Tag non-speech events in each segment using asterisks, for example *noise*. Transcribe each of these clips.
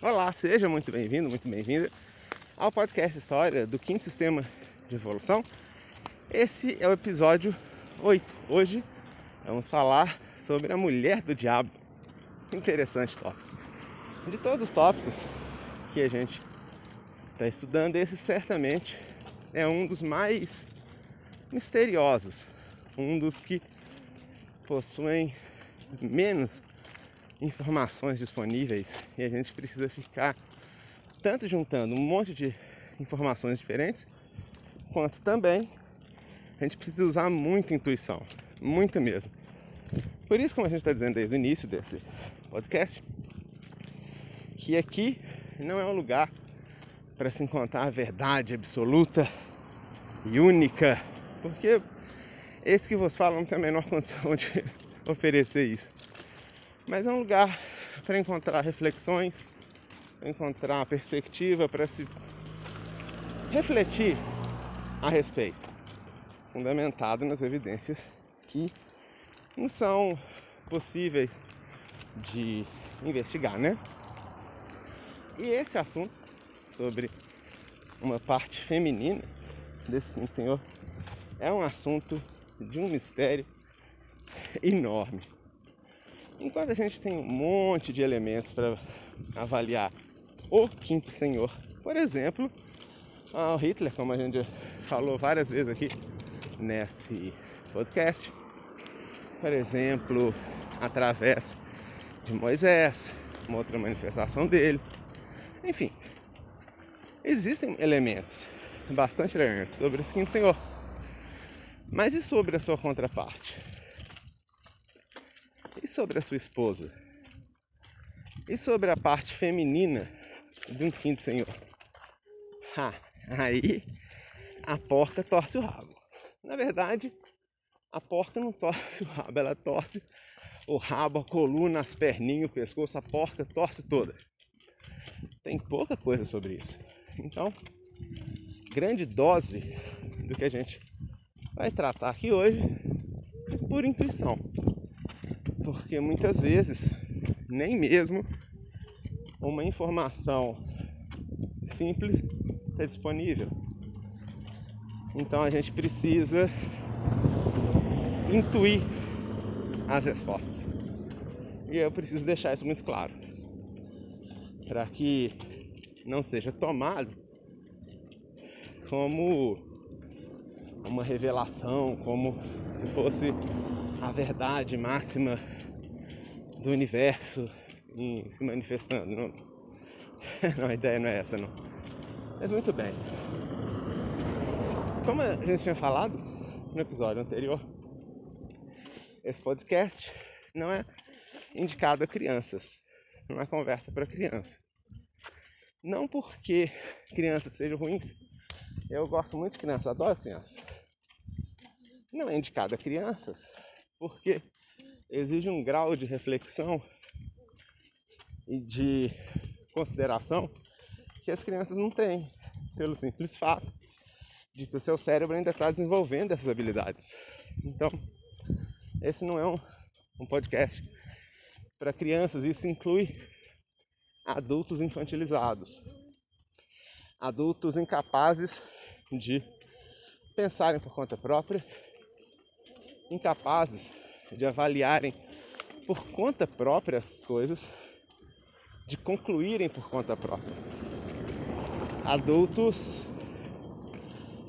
Olá, seja muito bem-vindo, muito bem-vinda ao podcast História do Quinto Sistema de Evolução. Esse é o episódio 8. Hoje vamos falar sobre a mulher do diabo. Interessante tópico. De todos os tópicos que a gente está estudando, esse certamente é um dos mais misteriosos, um dos que possuem menos informações disponíveis e a gente precisa ficar tanto juntando um monte de informações diferentes, quanto também a gente precisa usar muita intuição, muito mesmo. Por isso, como a gente está dizendo desde o início desse podcast, que aqui não é um lugar para se encontrar a verdade absoluta e única, porque esse que vos fala não tem a menor condição de *laughs* oferecer isso mas é um lugar para encontrar reflexões, encontrar perspectiva, para se refletir a respeito, fundamentado nas evidências que não são possíveis de investigar, né? E esse assunto sobre uma parte feminina desse quinto senhor é um assunto de um mistério enorme. Enquanto a gente tem um monte de elementos para avaliar o quinto senhor, por exemplo, o Hitler, como a gente falou várias vezes aqui nesse podcast, por exemplo, através de Moisés, uma outra manifestação dele, enfim, existem elementos, bastante elementos sobre esse quinto senhor. Mas e sobre a sua contraparte? E sobre a sua esposa? E sobre a parte feminina de um quinto senhor? Ha, aí a porca torce o rabo. Na verdade, a porca não torce o rabo, ela torce o rabo, a coluna, as perninhas, o pescoço, a porca torce toda. Tem pouca coisa sobre isso. Então, grande dose do que a gente vai tratar aqui hoje por intuição porque muitas vezes nem mesmo uma informação simples é disponível. Então a gente precisa intuir as respostas. E eu preciso deixar isso muito claro. Para que não seja tomado como uma revelação, como se fosse a verdade máxima do universo se manifestando. Não, *laughs* não, a ideia não é essa, não. Mas muito bem. Como a gente tinha falado no episódio anterior, esse podcast não é indicado a crianças, não é conversa para criança. Não porque crianças sejam ruins, eu gosto muito de crianças, adoro crianças. Não é indicado a crianças porque exige um grau de reflexão e de consideração que as crianças não têm, pelo simples fato de que o seu cérebro ainda está desenvolvendo essas habilidades. Então, esse não é um, um podcast para crianças, isso inclui adultos infantilizados, adultos incapazes de pensarem por conta própria incapazes de avaliarem por conta própria as coisas, de concluírem por conta própria. Adultos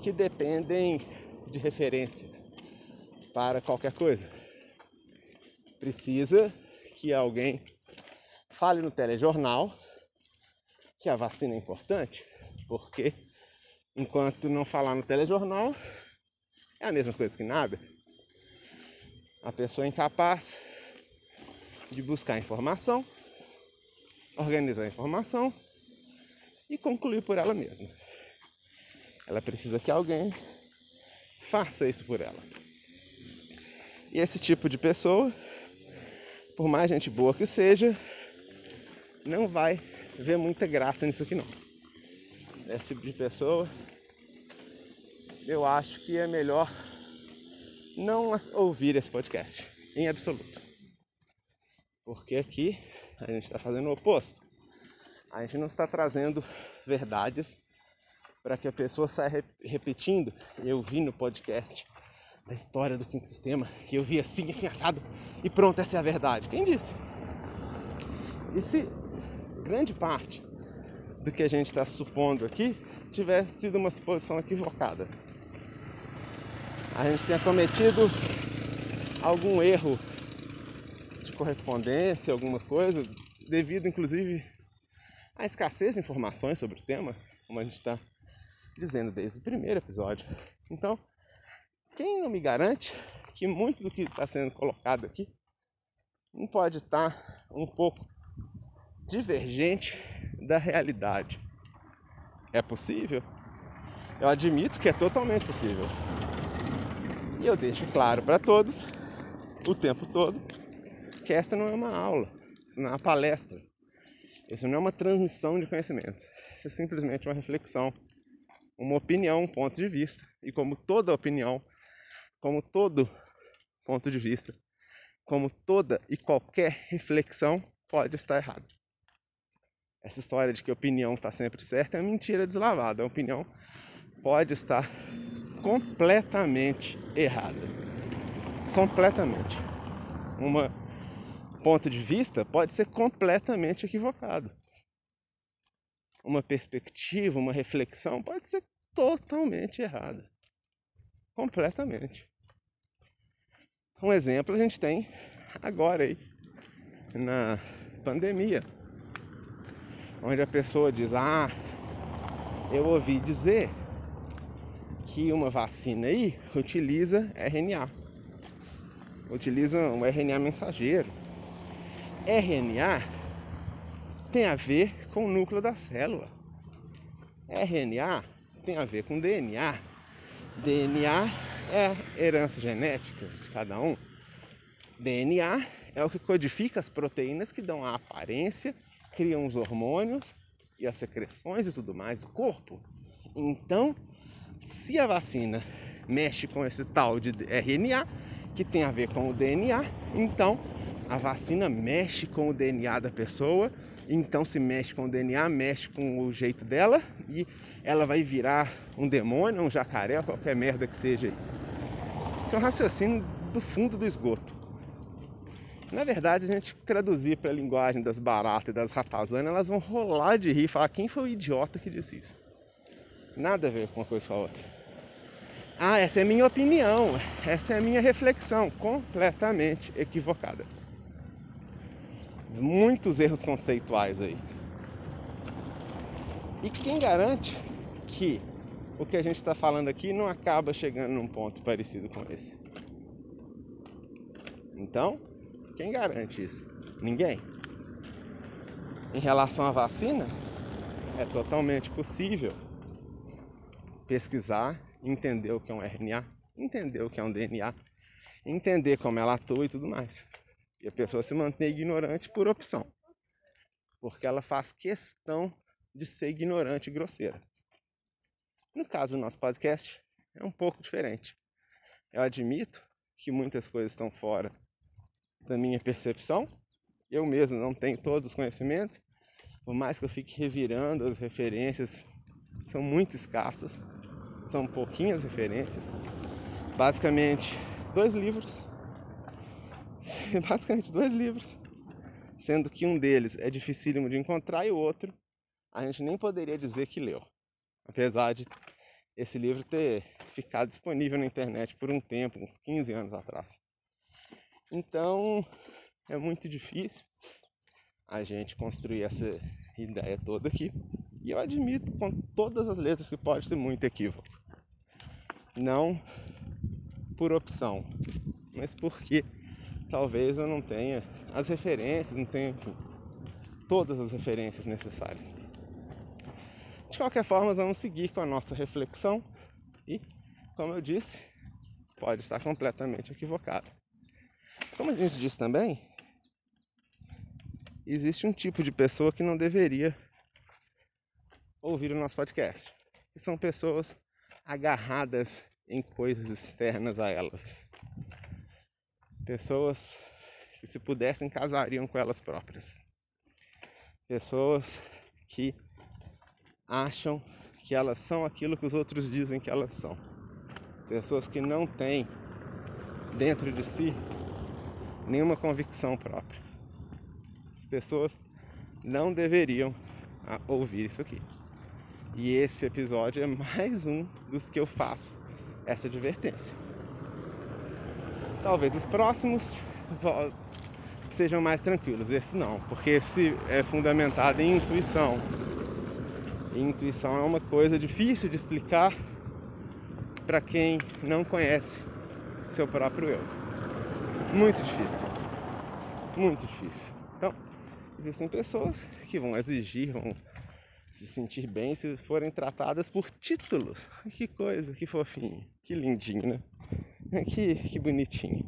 que dependem de referências para qualquer coisa. Precisa que alguém fale no telejornal que a vacina é importante, porque enquanto não falar no telejornal, é a mesma coisa que nada. A pessoa é incapaz de buscar informação, organizar a informação e concluir por ela mesma. Ela precisa que alguém faça isso por ela. E esse tipo de pessoa, por mais gente boa que seja, não vai ver muita graça nisso aqui não. Esse tipo de pessoa, eu acho que é melhor não ouvir esse podcast, em absoluto. Porque aqui a gente está fazendo o oposto. A gente não está trazendo verdades para que a pessoa saia repetindo. Eu vi no podcast da história do quinto sistema e eu vi assim, assim, assado e pronto, essa é a verdade. Quem disse? E se grande parte do que a gente está supondo aqui tivesse sido uma suposição equivocada? A gente tenha cometido algum erro de correspondência, alguma coisa, devido inclusive à escassez de informações sobre o tema, como a gente está dizendo desde o primeiro episódio. Então, quem não me garante que muito do que está sendo colocado aqui não pode estar um pouco divergente da realidade? É possível? Eu admito que é totalmente possível. E eu deixo claro para todos, o tempo todo, que esta não é uma aula, isso não é uma palestra, isso não é uma transmissão de conhecimento, isso é simplesmente uma reflexão, uma opinião, um ponto de vista. E como toda opinião, como todo ponto de vista, como toda e qualquer reflexão pode estar errado. Essa história de que a opinião está sempre certa é mentira deslavada. A opinião pode estar completamente errada. Completamente. Um ponto de vista pode ser completamente equivocado. Uma perspectiva, uma reflexão pode ser totalmente errada. Completamente. Um exemplo a gente tem agora aí, na pandemia, onde a pessoa diz: Ah, eu ouvi dizer que uma vacina aí utiliza RNA, utiliza um RNA mensageiro. RNA tem a ver com o núcleo da célula. RNA tem a ver com DNA. DNA é herança genética de cada um. DNA é o que codifica as proteínas que dão a aparência, criam os hormônios e as secreções e tudo mais do corpo. Então, se a vacina mexe com esse tal de RNA, que tem a ver com o DNA, então a vacina mexe com o DNA da pessoa. Então, se mexe com o DNA, mexe com o jeito dela e ela vai virar um demônio, um jacaré, qualquer merda que seja. Isso é um raciocínio do fundo do esgoto. Na verdade, se a gente traduzir para a linguagem das baratas e das ratazanas, elas vão rolar de rir e falar quem foi o idiota que disse isso. Nada a ver com uma coisa com a outra. Ah, essa é a minha opinião, essa é a minha reflexão, completamente equivocada. Muitos erros conceituais aí. E quem garante que o que a gente está falando aqui não acaba chegando num ponto parecido com esse. Então, quem garante isso? Ninguém. Em relação à vacina, é totalmente possível pesquisar, entender o que é um RNA, entender o que é um DNA, entender como ela atua e tudo mais. E a pessoa se mantém ignorante por opção. Porque ela faz questão de ser ignorante e grosseira. No caso do nosso podcast, é um pouco diferente. Eu admito que muitas coisas estão fora da minha percepção. Eu mesmo não tenho todos os conhecimentos, por mais que eu fique revirando as referências, são muito escassas, são pouquinhas referências. Basicamente, dois livros. *laughs* Basicamente, dois livros. Sendo que um deles é dificílimo de encontrar e o outro a gente nem poderia dizer que leu apesar de esse livro ter ficado disponível na internet por um tempo, uns 15 anos atrás. Então é muito difícil a gente construir essa ideia toda aqui. E eu admito com todas as letras que pode ter muito equívoco. Não por opção, mas porque talvez eu não tenha as referências, não tenha todas as referências necessárias. De qualquer forma, vamos seguir com a nossa reflexão e, como eu disse, pode estar completamente equivocado. Como a gente disse também, existe um tipo de pessoa que não deveria ouvir o nosso podcast, que são pessoas agarradas em coisas externas a elas. Pessoas que se pudessem casariam com elas próprias. Pessoas que acham que elas são aquilo que os outros dizem que elas são. Pessoas que não têm dentro de si nenhuma convicção própria. As pessoas não deveriam ouvir isso aqui. E esse episódio é mais um dos que eu faço essa advertência. Talvez os próximos sejam mais tranquilos, esse não, porque esse é fundamentado em intuição. E intuição é uma coisa difícil de explicar para quem não conhece seu próprio eu. Muito difícil. Muito difícil. Então, existem pessoas que vão exigir, vão se sentir bem se forem tratadas por títulos. Que coisa, que fofinho, que lindinho, né? Que, que bonitinho.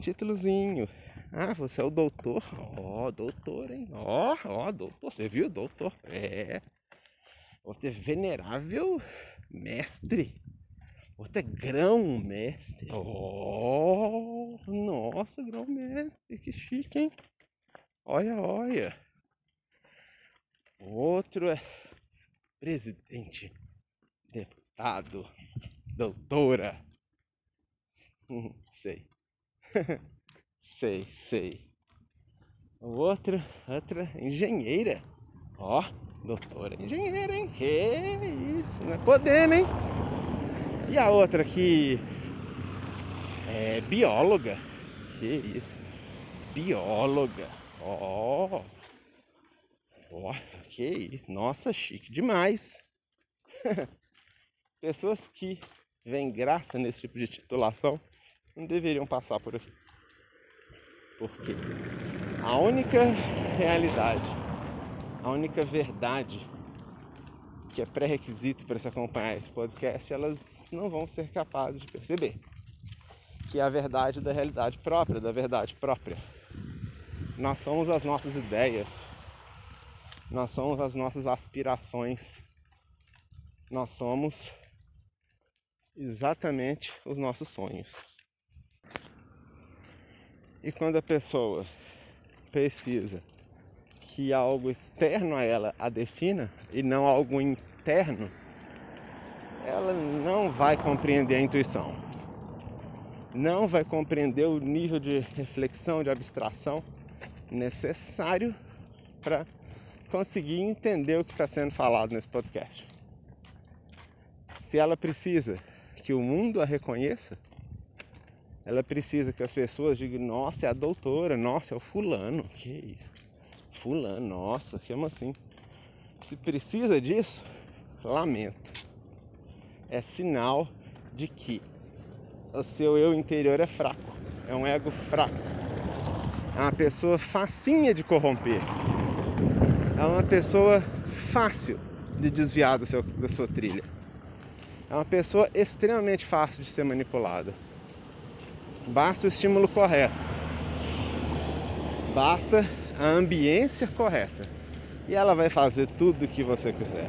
Títulozinho. Ah, você é o doutor? Ó, oh, doutor, hein? Ó, oh, ó, oh, doutor. Você viu, doutor? É. Você é venerável mestre. Você é grão mestre. Oh, nossa, grão mestre. Que chique, hein? Olha, olha. Outro é presidente, deputado, doutora. Hum, sei. *laughs* sei, sei. O outro, outra engenheira. Ó, oh, doutora engenheira, hein? Que isso, não é podendo, hein? E a outra aqui é bióloga. Que isso? Bióloga. Ó. Oh. Ó, oh, que isso. Nossa, chique demais. *laughs* Pessoas que veem graça nesse tipo de titulação não deveriam passar por aqui. Porque a única realidade, a única verdade que é pré-requisito para se acompanhar esse podcast, elas não vão ser capazes de perceber. Que é a verdade da realidade própria, da verdade própria. Nós somos as nossas ideias, nós somos as nossas aspirações. Nós somos exatamente os nossos sonhos. E quando a pessoa precisa que algo externo a ela a defina e não algo interno, ela não vai compreender a intuição. Não vai compreender o nível de reflexão, de abstração necessário para conseguir entender o que está sendo falado nesse podcast. Se ela precisa que o mundo a reconheça, ela precisa que as pessoas digam: Nossa, é a doutora, nossa, é o fulano, que isso? Fulano, nossa, chama assim. Se precisa disso, lamento. É sinal de que o seu eu interior é fraco, é um ego fraco, é uma pessoa facinha de corromper é uma pessoa fácil de desviar do seu, da sua trilha. É uma pessoa extremamente fácil de ser manipulada. Basta o estímulo correto. Basta a ambiência correta. E ela vai fazer tudo o que você quiser.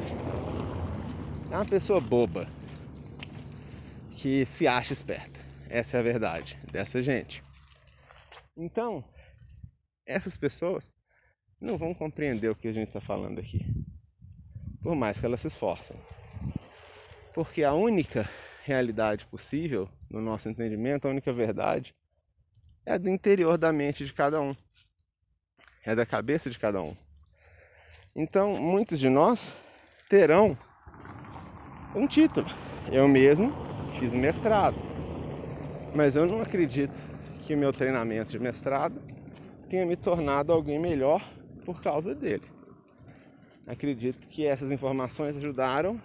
É uma pessoa boba que se acha esperta. Essa é a verdade dessa gente. Então, essas pessoas não vão compreender o que a gente está falando aqui, por mais que elas se esforcem. Porque a única realidade possível, no nosso entendimento, a única verdade, é do interior da mente de cada um, é da cabeça de cada um. Então, muitos de nós terão um título. Eu mesmo fiz mestrado, mas eu não acredito que o meu treinamento de mestrado tenha me tornado alguém melhor por causa dele. Acredito que essas informações ajudaram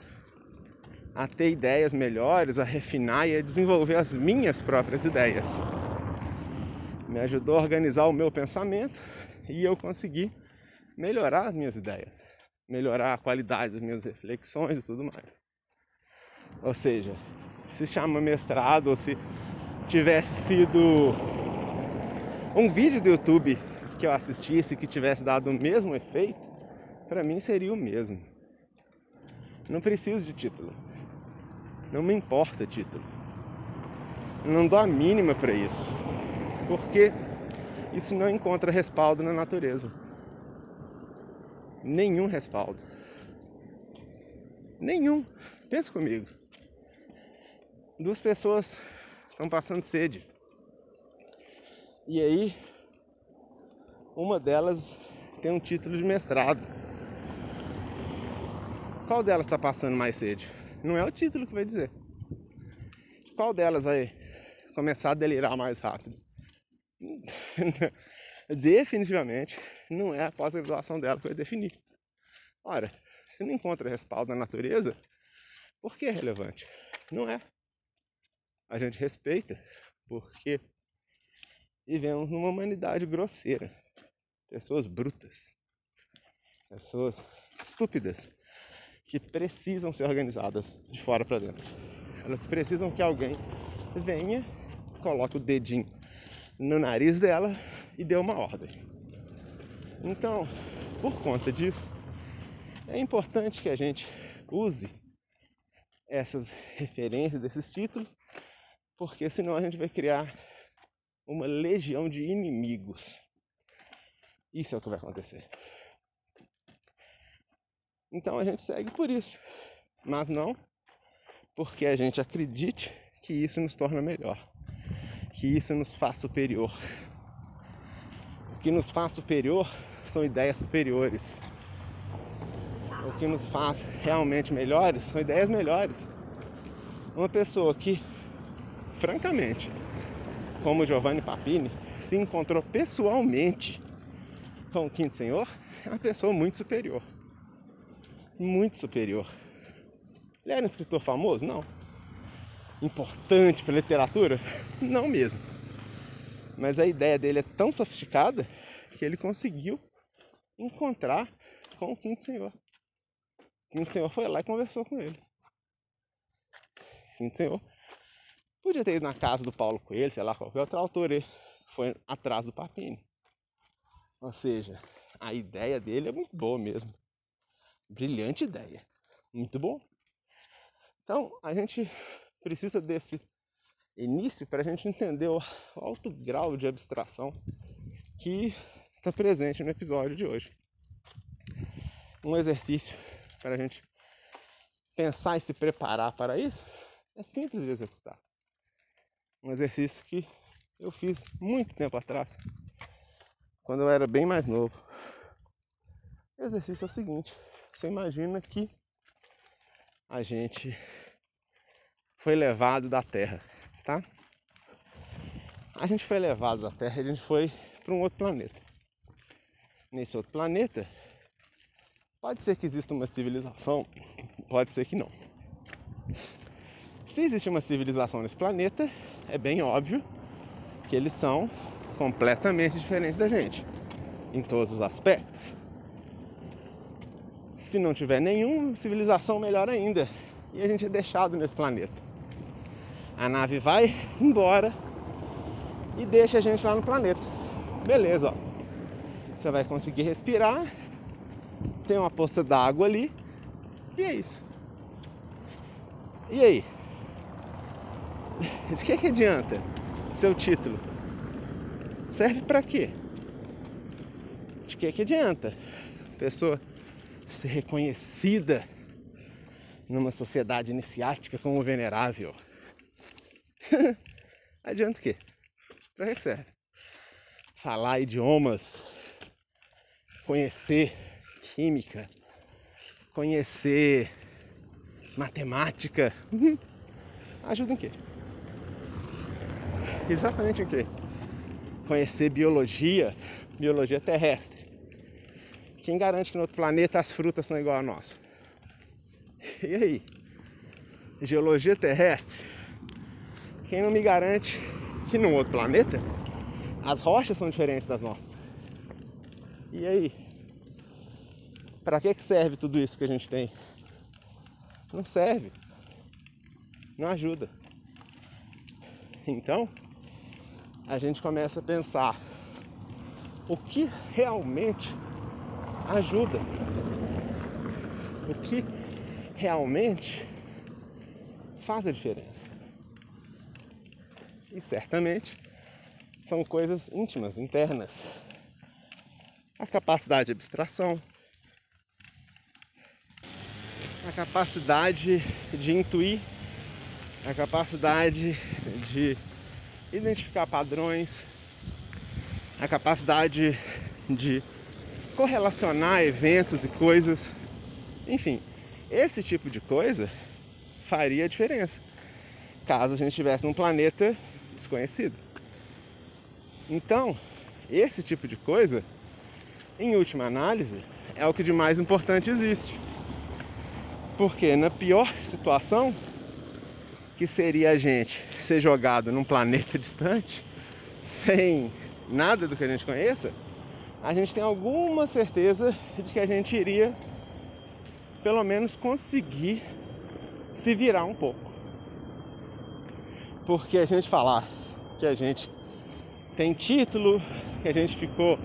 a ter ideias melhores, a refinar e a desenvolver as minhas próprias ideias. Me ajudou a organizar o meu pensamento e eu consegui melhorar as minhas ideias, melhorar a qualidade das minhas reflexões e tudo mais. Ou seja, se chama mestrado ou se tivesse sido um vídeo do YouTube que eu assistisse que tivesse dado o mesmo efeito, para mim seria o mesmo. Não preciso de título. Não me importa título. Não dou a mínima para isso. Porque isso não encontra respaldo na natureza. nenhum respaldo. Nenhum. Pensa comigo. Duas pessoas estão passando sede. E aí, uma delas tem um título de mestrado. Qual delas está passando mais sede? Não é o título que vai dizer. Qual delas vai começar a delirar mais rápido? *laughs* Definitivamente não é a pós-graduação dela que vai definir. Ora, se não encontra respaldo na natureza, por que é relevante? Não é. A gente respeita porque vivemos numa humanidade grosseira. Pessoas brutas. Pessoas estúpidas que precisam ser organizadas de fora para dentro. Elas precisam que alguém venha, coloque o dedinho no nariz dela e dê uma ordem. Então, por conta disso, é importante que a gente use essas referências, esses títulos, porque senão a gente vai criar uma legião de inimigos. Isso é o que vai acontecer. Então a gente segue por isso, mas não porque a gente acredite que isso nos torna melhor, que isso nos faz superior. O que nos faz superior são ideias superiores. O que nos faz realmente melhores são ideias melhores. Uma pessoa que, francamente, como Giovanni Papini, se encontrou pessoalmente com o Quinto Senhor, é uma pessoa muito superior. Muito superior. Ele era um escritor famoso? Não. Importante para a literatura? *laughs* Não mesmo. Mas a ideia dele é tão sofisticada que ele conseguiu encontrar com o Quinto Senhor. O Quinto Senhor foi lá e conversou com ele. O Quinto Senhor Podia ter ido na casa do Paulo Coelho, sei lá, qualquer outro autor aí. Foi atrás do Papini. Ou seja, a ideia dele é muito boa mesmo. Brilhante ideia. Muito bom. Então, a gente precisa desse início para a gente entender o alto grau de abstração que está presente no episódio de hoje. Um exercício para a gente pensar e se preparar para isso é simples de executar um exercício que eu fiz muito tempo atrás, quando eu era bem mais novo. O exercício é o seguinte: você imagina que a gente foi levado da Terra, tá? A gente foi levado da Terra a gente foi para um outro planeta. Nesse outro planeta, pode ser que exista uma civilização, pode ser que não. Se existe uma civilização nesse planeta, é bem óbvio que eles são completamente diferentes da gente, em todos os aspectos. Se não tiver nenhuma civilização, melhor ainda. E a gente é deixado nesse planeta. A nave vai embora e deixa a gente lá no planeta. Beleza, ó. Você vai conseguir respirar, tem uma poça d'água ali, e é isso. E aí? *laughs* De que, que adianta seu título? Serve para quê? De que, que adianta pessoa ser reconhecida numa sociedade iniciática como venerável? *laughs* adianta o quê? Para que serve? Falar idiomas, conhecer química, conhecer matemática. Ajuda em quê? Exatamente o quê? Conhecer biologia, biologia terrestre. Quem garante que no outro planeta as frutas são igual a nossa? E aí? Geologia terrestre? Quem não me garante que no outro planeta as rochas são diferentes das nossas? E aí? Para que serve tudo isso que a gente tem? Não serve. Não ajuda. Então, a gente começa a pensar o que realmente ajuda, o que realmente faz a diferença. E certamente são coisas íntimas, internas. A capacidade de abstração, a capacidade de intuir, a capacidade de identificar padrões, a capacidade de correlacionar eventos e coisas. Enfim, esse tipo de coisa faria a diferença caso a gente estivesse num planeta desconhecido. Então, esse tipo de coisa, em última análise, é o que de mais importante existe. Porque na pior situação, que seria a gente ser jogado num planeta *laughs* distante, sem nada do que a gente conheça, a gente tem alguma certeza de que a gente iria pelo menos conseguir se virar um pouco. Porque a gente falar que a gente tem título, que a gente ficou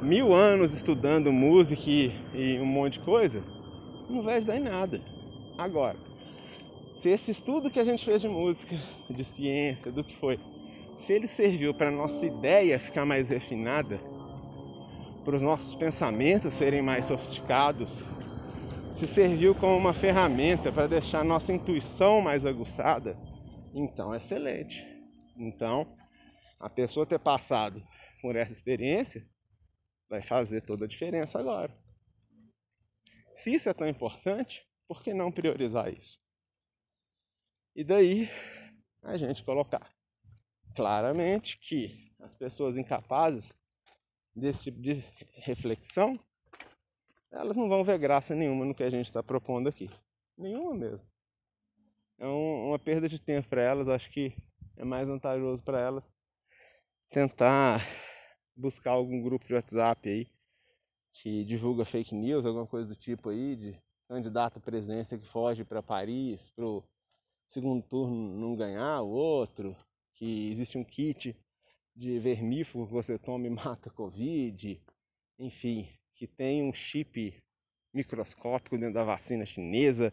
mil anos estudando música e, e um monte de coisa, não vai ajudar em nada. Agora, se esse estudo que a gente fez de música, de ciência, do que foi, se ele serviu para nossa ideia ficar mais refinada, para os nossos pensamentos serem mais sofisticados, se serviu como uma ferramenta para deixar nossa intuição mais aguçada, então é excelente. Então, a pessoa ter passado por essa experiência vai fazer toda a diferença agora. Se isso é tão importante, por que não priorizar isso? E daí a gente colocar claramente que as pessoas incapazes desse tipo de reflexão, elas não vão ver graça nenhuma no que a gente está propondo aqui. Nenhuma mesmo. É um, uma perda de tempo para elas, acho que é mais vantajoso para elas tentar buscar algum grupo de WhatsApp aí que divulga fake news, alguma coisa do tipo aí, de candidato à presidência que foge para Paris, pro segundo turno não ganhar o outro, que existe um kit de vermífugo que você toma e *laughs* mata Covid, enfim, que tem um chip microscópico dentro da vacina chinesa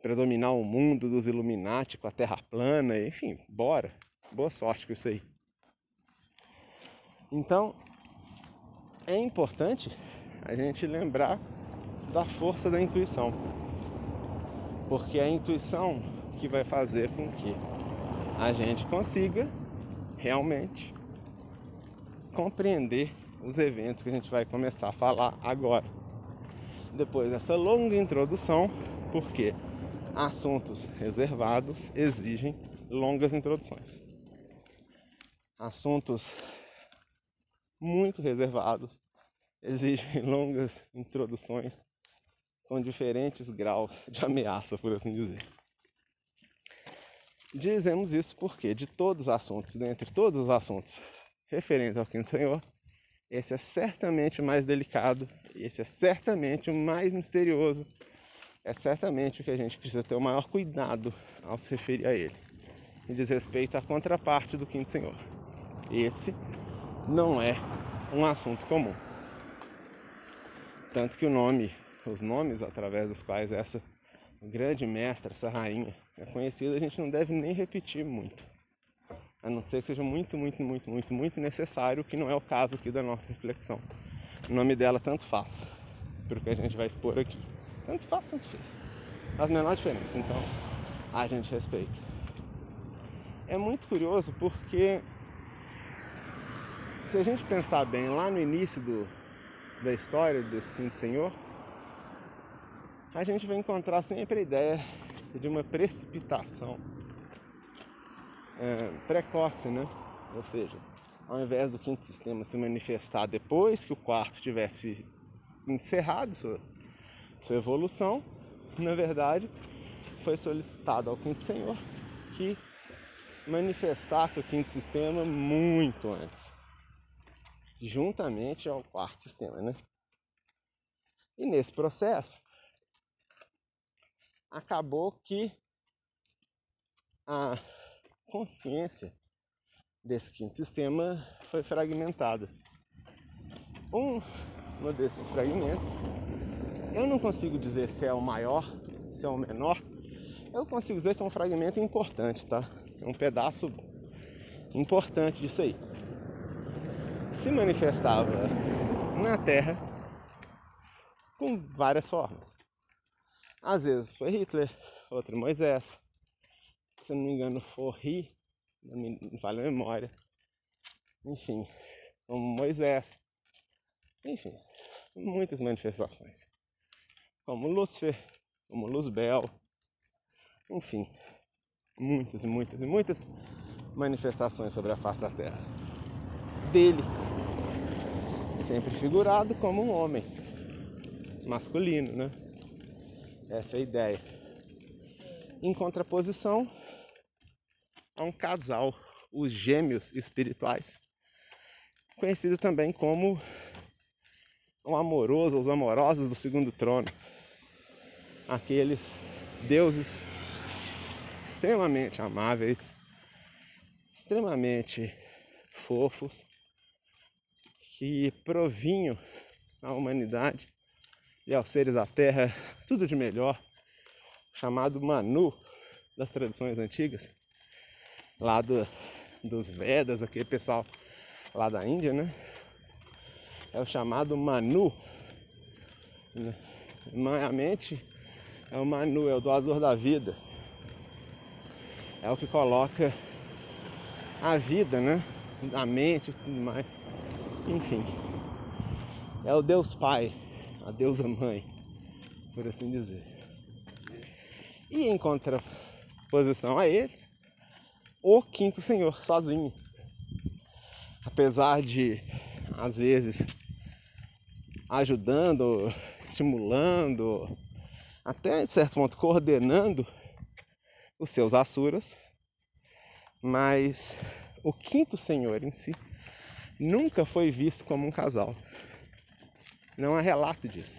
para dominar o mundo dos Illuminati com a Terra plana, enfim, bora. Boa sorte com isso aí. Então, é importante a gente lembrar da força da intuição. Porque a intuição que vai fazer com que a gente consiga realmente compreender os eventos que a gente vai começar a falar agora. Depois dessa longa introdução, porque assuntos reservados exigem longas introduções. Assuntos muito reservados exigem *laughs* longas introduções com diferentes graus de ameaça, por assim dizer. Dizemos isso porque de todos os assuntos, dentre todos os assuntos referentes ao Quinto Senhor, esse é certamente o mais delicado, esse é certamente o mais misterioso, é certamente o que a gente precisa ter o maior cuidado ao se referir a ele. E diz respeito à contraparte do Quinto Senhor. Esse não é um assunto comum. Tanto que o nome, os nomes através dos quais essa grande mestra, essa rainha é conhecida, a gente não deve nem repetir muito. A não ser que seja muito, muito, muito, muito, muito necessário, que não é o caso aqui da nossa reflexão. O nome dela tanto faz, o que a gente vai expor aqui. Tanto faz, tanto fez. Faz menor diferença, então a gente respeita. É muito curioso porque se a gente pensar bem lá no início do, da história desse quinto senhor, a gente vai encontrar sempre a ideia de uma precipitação é, precoce, né? Ou seja, ao invés do quinto sistema se manifestar depois que o quarto tivesse encerrado sua, sua evolução, na verdade, foi solicitado ao quinto senhor que manifestasse o quinto sistema muito antes, juntamente ao quarto sistema, né? E nesse processo, acabou que a consciência desse quinto sistema foi fragmentada. Um, um desses fragmentos, eu não consigo dizer se é o maior, se é o menor, eu consigo dizer que é um fragmento importante, tá? É um pedaço importante disso aí. Se manifestava na Terra com várias formas. Às vezes foi Hitler, outro Moisés. Se não me engano, foi não vale a memória. Enfim, como Moisés. Enfim, muitas manifestações. Como Lúcifer, como Luzbel. Enfim, muitas muitas muitas manifestações sobre a face da terra. Dele, sempre figurado como um homem masculino, né? Essa é a ideia. Em contraposição a um casal, os gêmeos espirituais, conhecido também como o amoroso, os amorosos do segundo trono, aqueles deuses extremamente amáveis, extremamente fofos, que provinham à humanidade e aos seres da terra tudo de melhor, chamado Manu das tradições antigas, lá do, dos Vedas, aquele pessoal lá da Índia, né? É o chamado Manu. A mente é o Manu, é o doador da vida. É o que coloca a vida, né? A mente e tudo mais. Enfim. É o Deus Pai, a deusa mãe, por assim dizer. E em contraposição a ele, o quinto senhor sozinho. Apesar de, às vezes, ajudando, estimulando, até de certo ponto coordenando os seus asuras, mas o quinto senhor em si nunca foi visto como um casal. Não há relato disso.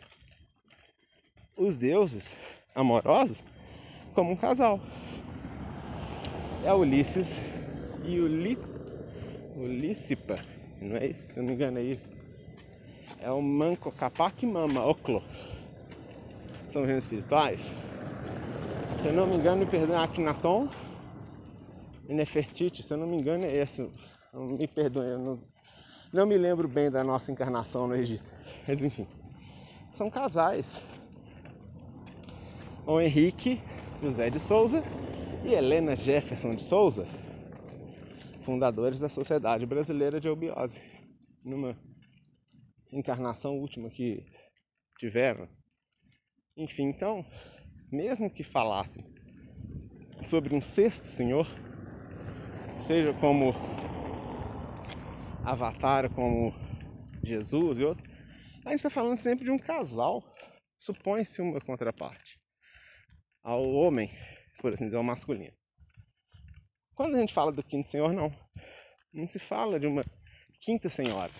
Os deuses amorosos como um casal é Ulisses e Uli... Ulícipa, não é isso? Se eu não me engano é isso. É o Manco Capac Mama Oclo. São gêneros espirituais. Se eu não me engano, perdoe, Akhenaton e Nefertiti, se eu não me engano é esse. Me perdoe, eu não, não me lembro bem da nossa encarnação no Egito. *laughs* Mas enfim, são casais. O Henrique José de Souza e Helena Jefferson de Souza, fundadores da Sociedade Brasileira de Obiose, numa encarnação última que tiveram. Enfim, então, mesmo que falassem sobre um sexto senhor, seja como Avatar, como Jesus e outros, a gente está falando sempre de um casal. Supõe-se uma contraparte ao homem por assim dizer, o masculino. Quando a gente fala do quinto senhor, não. Não se fala de uma quinta senhora.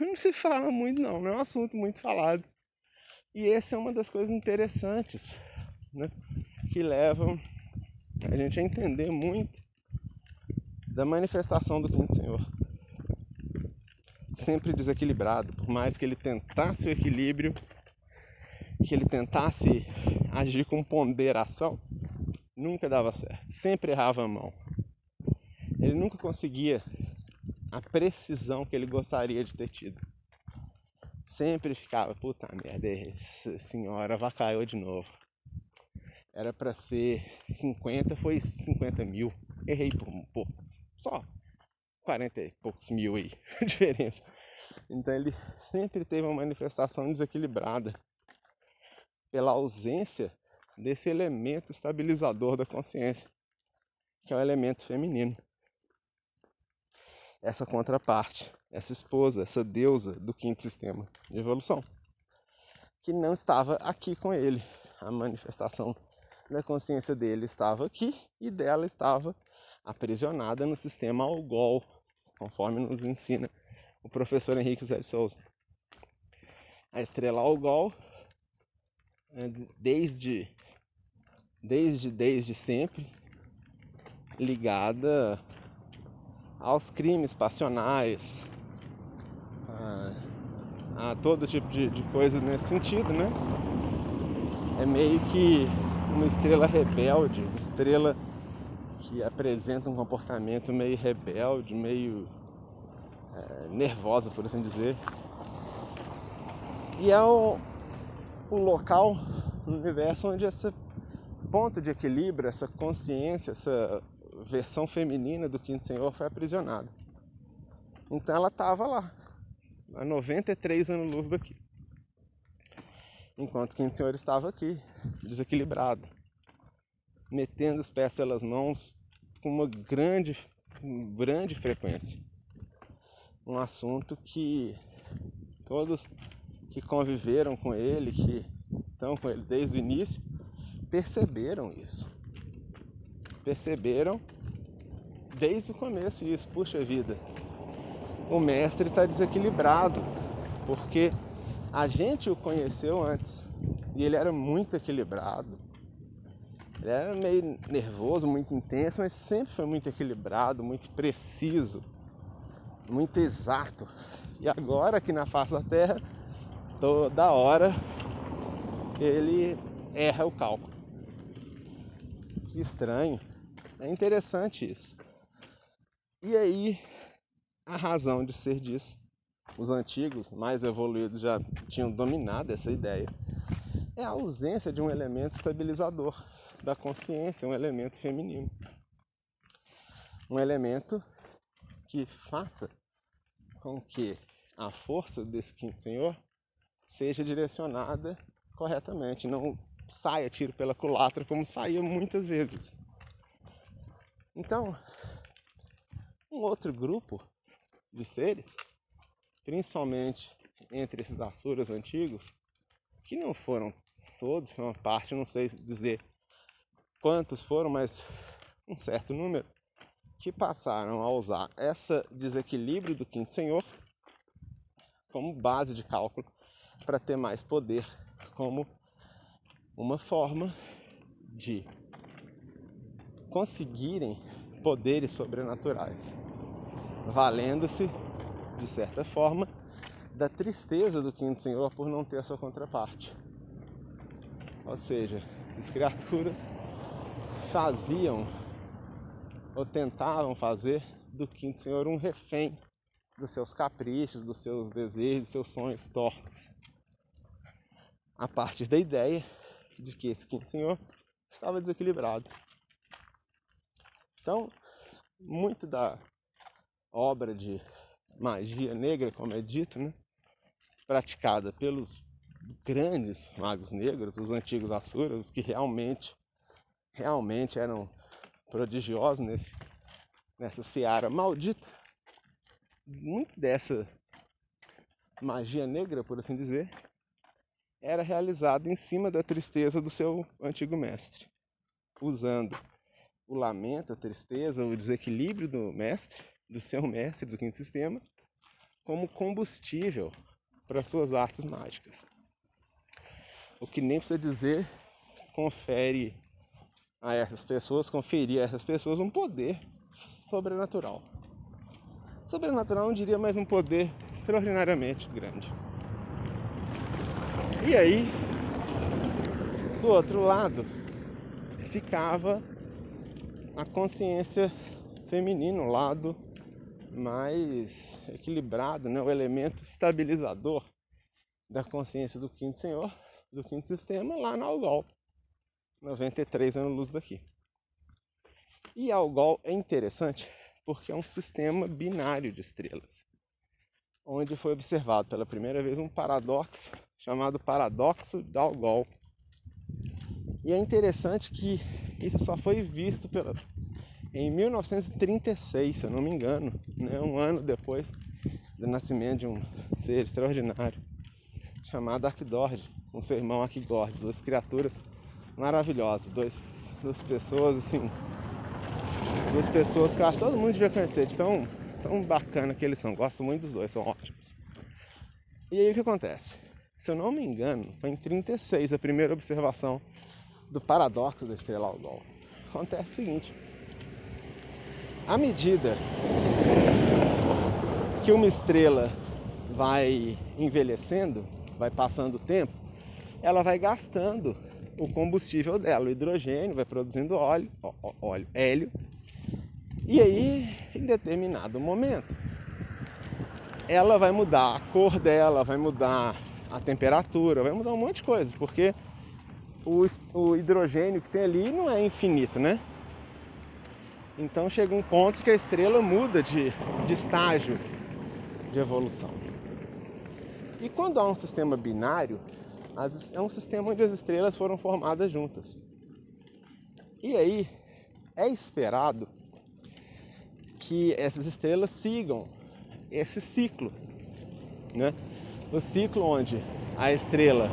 Não se fala muito, não. Não é um assunto muito falado. E essa é uma das coisas interessantes, né? Que levam a gente a entender muito da manifestação do quinto senhor. Sempre desequilibrado, por mais que ele tentasse o equilíbrio, que ele tentasse agir com ponderação, nunca dava certo. Sempre errava a mão. Ele nunca conseguia a precisão que ele gostaria de ter tido. Sempre ficava, puta merda, essa senhora vacaiou de novo. Era para ser 50, foi 50 mil. Errei por um pouco. Só 40 e poucos mil aí, *laughs* diferença. Então ele sempre teve uma manifestação desequilibrada pela ausência desse elemento estabilizador da consciência, que é o elemento feminino. Essa contraparte, essa esposa, essa deusa do quinto sistema de evolução, que não estava aqui com ele. A manifestação da consciência dele estava aqui e dela estava aprisionada no sistema Algol, conforme nos ensina o professor Henrique Zé de Souza. A estrela Algol é, desde desde desde sempre ligada aos crimes passionais a, a todo tipo de, de coisa nesse sentido né é meio que uma estrela rebelde uma estrela que apresenta um comportamento meio rebelde meio é, nervosa por assim dizer e é o, o local no universo onde esse ponto de equilíbrio, essa consciência, essa versão feminina do quinto senhor foi aprisionada. Então ela estava lá, a 93 anos luz daqui. Enquanto o quinto senhor estava aqui, desequilibrado, metendo os pés pelas mãos com uma grande, grande frequência. Um assunto que todos que conviveram com ele, que estão com ele desde o início, perceberam isso. Perceberam desde o começo isso. Puxa vida, o mestre está desequilibrado, porque a gente o conheceu antes e ele era muito equilibrado. Ele era meio nervoso, muito intenso, mas sempre foi muito equilibrado, muito preciso, muito exato. E agora aqui na face da Terra, toda hora ele erra o cálculo. Estranho. É interessante isso. E aí, a razão de ser disso, os antigos, mais evoluídos, já tinham dominado essa ideia, é a ausência de um elemento estabilizador da consciência, um elemento feminino. Um elemento que faça com que a força desse quinto senhor seja direcionada corretamente, não saia tiro pela culatra como saía muitas vezes. Então, um outro grupo de seres, principalmente entre esses Asuras antigos, que não foram todos, foi uma parte, não sei dizer quantos foram, mas um certo número, que passaram a usar esse desequilíbrio do quinto senhor como base de cálculo para ter mais poder, como uma forma de conseguirem poderes sobrenaturais, valendo-se, de certa forma, da tristeza do quinto senhor por não ter a sua contraparte. Ou seja, essas criaturas faziam ou tentavam fazer do quinto senhor um refém dos seus caprichos, dos seus desejos, dos seus sonhos tortos. A partir da ideia de que esse quinto senhor estava desequilibrado. Então, muito da obra de magia negra, como é dito, né, praticada pelos grandes magos negros, os antigos Asuras, os que realmente, realmente eram prodigiosos nesse, nessa seara maldita, muito dessa magia negra, por assim dizer, era realizado em cima da tristeza do seu antigo mestre, usando o lamento, a tristeza, o desequilíbrio do mestre, do seu mestre, do quinto sistema, como combustível para suas artes mágicas. O que nem precisa dizer confere a essas pessoas, conferir a essas pessoas um poder sobrenatural. Sobrenatural não diria, mas um poder extraordinariamente grande. E aí, do outro lado, ficava a consciência feminina, o lado mais equilibrado, né? o elemento estabilizador da consciência do quinto senhor, do quinto sistema, lá no Algol, 93 anos luz daqui. E Algol é interessante porque é um sistema binário de estrelas, onde foi observado pela primeira vez um paradoxo chamado Paradoxo de Algol. E é interessante que isso só foi visto pela, em 1936, se eu não me engano, né? um ano depois do nascimento de um ser extraordinário chamado Arquidord, com seu irmão Arquigord, duas criaturas maravilhosas, dois, duas pessoas assim, duas pessoas que acho que todo mundo devia conhecer, de tão, tão bacana que eles são, gosto muito dos dois, são ótimos. E aí o que acontece? se eu não me engano, foi em 36 a primeira observação do paradoxo da estrela Algol. Acontece o seguinte: à medida que uma estrela vai envelhecendo, vai passando o tempo, ela vai gastando o combustível dela, o hidrogênio, vai produzindo óleo, óleo, hélio. E aí, em determinado momento, ela vai mudar a cor dela, vai mudar a temperatura, vai mudar um monte de coisa, porque o, o hidrogênio que tem ali não é infinito, né? Então chega um ponto que a estrela muda de, de estágio de evolução. E quando há um sistema binário, as, é um sistema onde as estrelas foram formadas juntas. E aí é esperado que essas estrelas sigam esse ciclo, né? O ciclo onde a estrela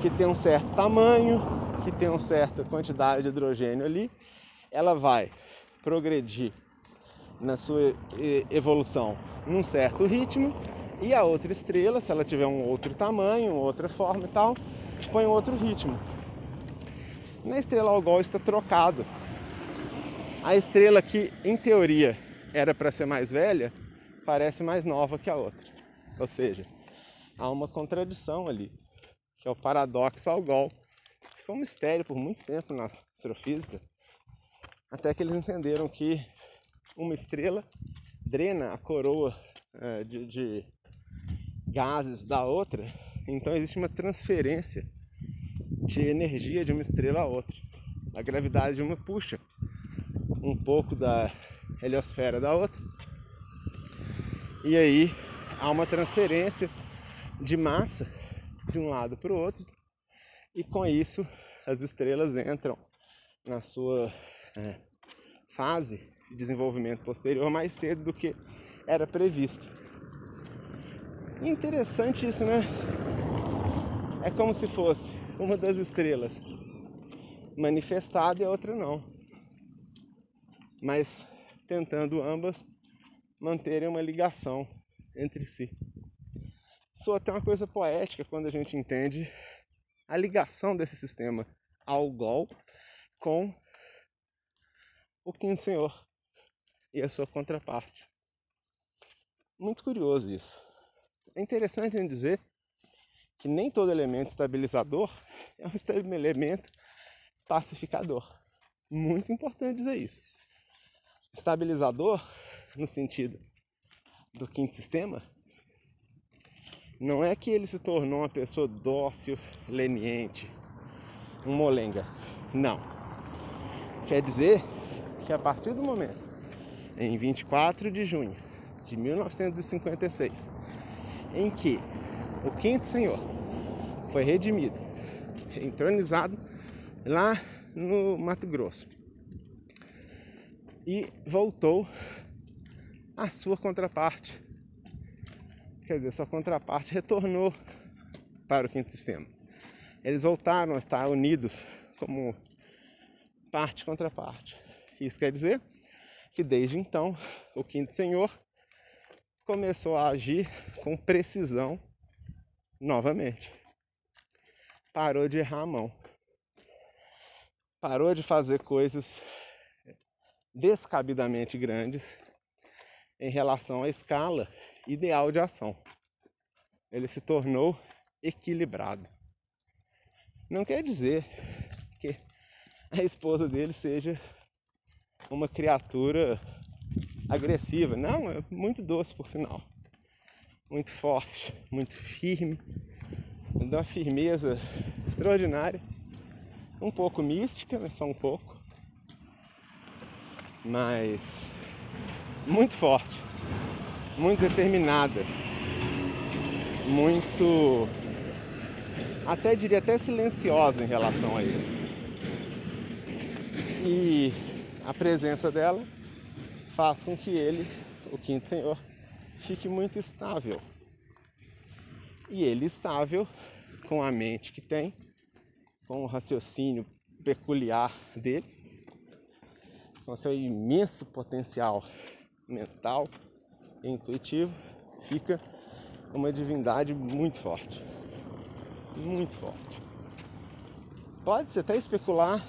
que tem um certo tamanho, que tem uma certa quantidade de hidrogênio ali, ela vai progredir na sua evolução num certo ritmo e a outra estrela, se ela tiver um outro tamanho, outra forma e tal, põe um outro ritmo. Na estrela Algol está trocado. A estrela que, em teoria, era para ser mais velha, parece mais nova que a outra. Ou seja, há uma contradição ali que é o paradoxo Algol. Ficou um mistério por muito tempo na astrofísica, até que eles entenderam que uma estrela drena a coroa é, de, de gases da outra, então existe uma transferência de energia de uma estrela a outra. A gravidade de uma puxa um pouco da heliosfera da outra. E aí há uma transferência de massa de um lado para o outro, e com isso as estrelas entram na sua é, fase de desenvolvimento posterior mais cedo do que era previsto. Interessante isso, né? É como se fosse uma das estrelas manifestada e a outra não. Mas tentando ambas manterem uma ligação entre si soa até uma coisa poética quando a gente entende a ligação desse sistema ao Gol com o Quinto Senhor e a sua contraparte. Muito curioso isso. É interessante dizer que nem todo elemento estabilizador *laughs* é um elemento pacificador. Muito importante dizer isso. Estabilizador, no sentido do quinto sistema, não é que ele se tornou uma pessoa dócil, leniente, um molenga. Não. Quer dizer que a partir do momento, em 24 de junho de 1956, em que o quinto senhor foi redimido, entronizado lá no Mato Grosso e voltou à sua contraparte, quer dizer, sua contraparte retornou para o quinto sistema. Eles voltaram a estar unidos como parte contra parte. Isso quer dizer que desde então o quinto senhor começou a agir com precisão novamente. Parou de errar a mão. Parou de fazer coisas descabidamente grandes em relação à escala ideal de ação. Ele se tornou equilibrado. Não quer dizer que a esposa dele seja uma criatura agressiva. Não, é muito doce por sinal. Muito forte, muito firme, de uma firmeza extraordinária. Um pouco mística, mas só um pouco. Mas muito forte, muito determinada, muito até diria até silenciosa em relação a ele. E a presença dela faz com que ele, o quinto senhor, fique muito estável. E ele estável com a mente que tem, com o raciocínio peculiar dele, com seu imenso potencial mental e intuitivo, fica uma divindade muito forte. Muito forte. Pode-se até especular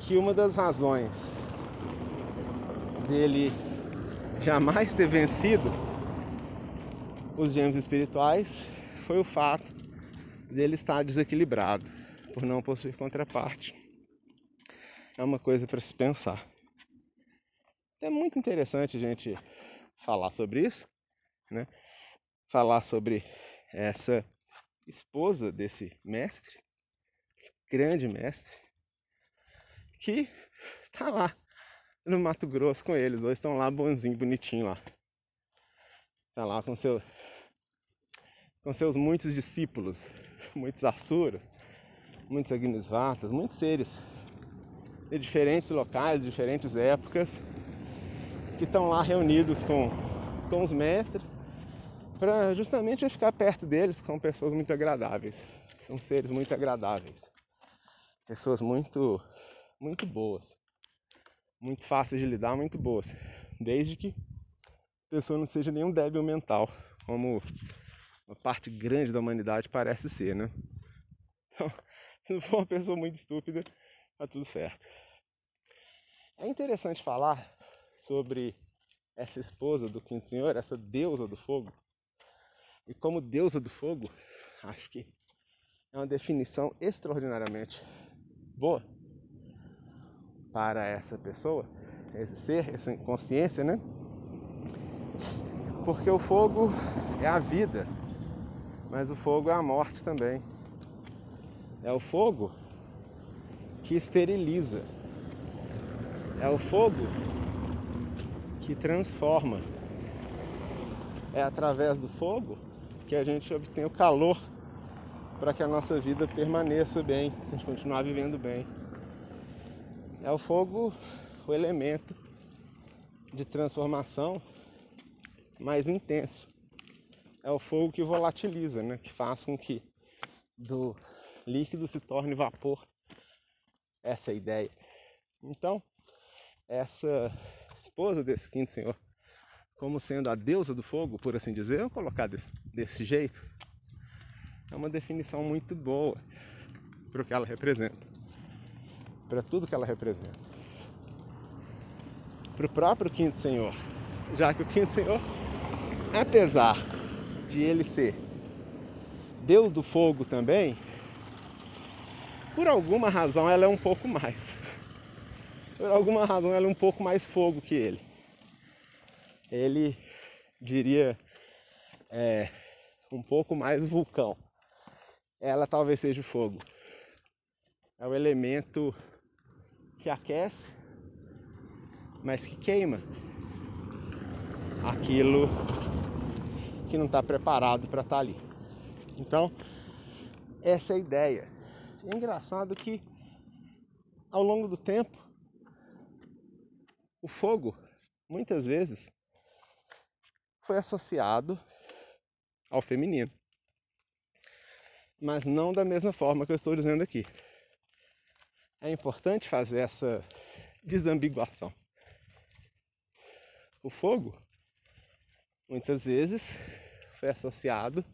que uma das razões dele jamais ter vencido os gêmeos espirituais foi o fato dele estar desequilibrado, por não possuir contraparte. É uma coisa para se pensar. É muito interessante a gente falar sobre isso, né? Falar sobre essa esposa desse mestre, esse grande mestre, que tá lá no Mato Grosso com eles. Hoje estão lá bonzinho, bonitinho lá. Tá lá com seu com seus muitos discípulos, *laughs* muitos asuras, muitos agnisvatas, muitos seres de diferentes locais, de diferentes épocas, que estão lá reunidos com, com os mestres, para justamente ficar perto deles, que são pessoas muito agradáveis, são seres muito agradáveis, pessoas muito, muito boas, muito fáceis de lidar, muito boas, desde que a pessoa não seja nenhum débil mental, como uma parte grande da humanidade parece ser, né? Então, *laughs* se não for uma pessoa muito estúpida, tá tudo certo. É interessante falar sobre essa esposa do Quinto Senhor, essa deusa do fogo. E como deusa do fogo, acho que é uma definição extraordinariamente boa para essa pessoa, esse ser, essa consciência, né? Porque o fogo é a vida, mas o fogo é a morte também. É o fogo que esteriliza. É o fogo que transforma. É através do fogo que a gente obtém o calor para que a nossa vida permaneça bem, a gente continuar vivendo bem. É o fogo o elemento de transformação mais intenso é o fogo que volatiliza, né? que faz com que do líquido se torne vapor. Essa é a ideia. Então, essa esposa desse quinto senhor, como sendo a deusa do fogo, por assim dizer, eu colocar desse, desse jeito, é uma definição muito boa para o que ela representa, para tudo que ela representa. Para o próprio quinto senhor, já que o quinto senhor, apesar de ele ser Deus do fogo também, por alguma razão ela é um pouco mais. Por alguma razão ela é um pouco mais fogo que ele. Ele diria é, um pouco mais vulcão. Ela talvez seja o fogo. É o elemento que aquece, mas que queima aquilo que não está preparado para estar tá ali. Então, essa é a ideia. é engraçado que ao longo do tempo o fogo muitas vezes foi associado ao feminino. Mas não da mesma forma que eu estou dizendo aqui. É importante fazer essa desambiguação. O fogo muitas vezes foi associado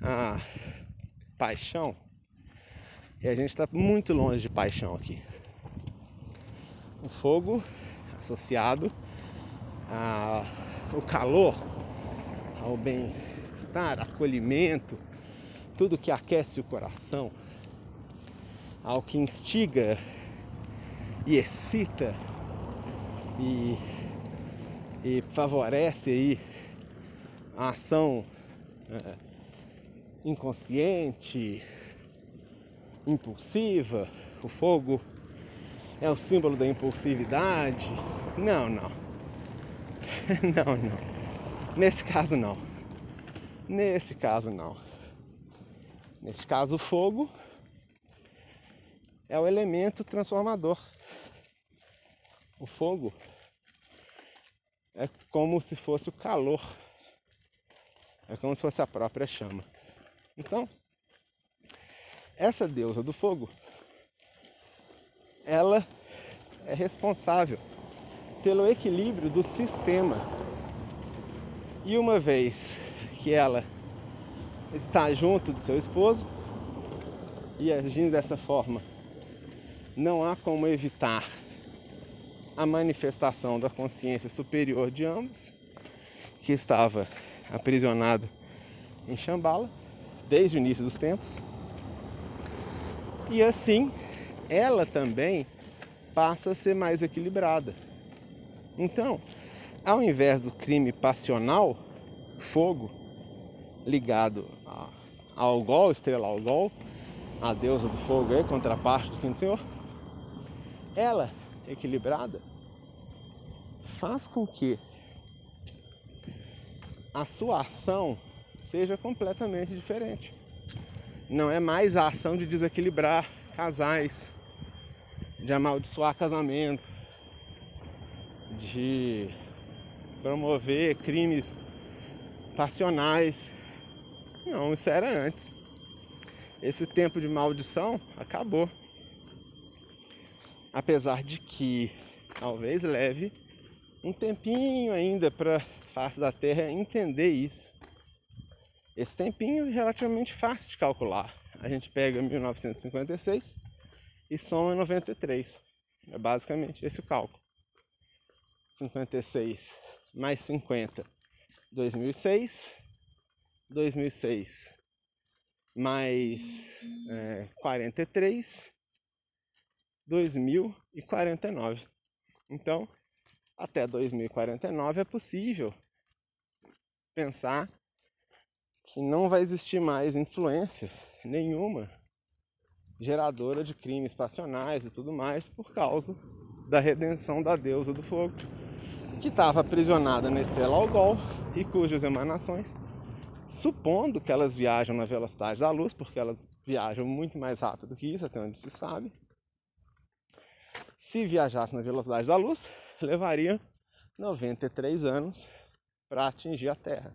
a paixão. E a gente está muito longe de paixão aqui. O fogo associado ao calor, ao bem-estar, acolhimento, tudo que aquece o coração, ao que instiga e excita e, e favorece aí a ação é, inconsciente, impulsiva, o fogo é o símbolo da impulsividade. Não, não. *laughs* não, não. Nesse caso não. Nesse caso não. Nesse caso o fogo é o elemento transformador. O fogo é como se fosse o calor é como se fosse a própria chama. Então, essa deusa do fogo, ela é responsável pelo equilíbrio do sistema. E uma vez que ela está junto do seu esposo e agindo dessa forma, não há como evitar a manifestação da consciência superior de ambos, que estava aprisionado em Shambhala desde o início dos tempos. E assim, ela também passa a ser mais equilibrada. Então, ao invés do crime passional, fogo, ligado a, a Algol, estrela Algol, a deusa do fogo aí, contraparte do quinto senhor, ela, equilibrada, faz com que a sua ação seja completamente diferente. Não é mais a ação de desequilibrar casais, de amaldiçoar casamento, de promover crimes passionais. Não, isso era antes. Esse tempo de maldição acabou. Apesar de que talvez leve um tempinho ainda para a face da Terra entender isso. Esse tempinho é relativamente fácil de calcular. A gente pega 1956 e soma 93. É basicamente esse o cálculo. 56 mais 50, 2006. 2006 mais é, 43, 2049. Então, até 2049 é possível pensar que não vai existir mais influência nenhuma geradora de crimes passionais e tudo mais por causa da redenção da deusa do fogo, que estava aprisionada na estrela Algol e cujas emanações, supondo que elas viajam na velocidade da luz, porque elas viajam muito mais rápido que isso, até onde se sabe, se viajasse na velocidade da luz, *laughs* levaria 93 anos para atingir a Terra.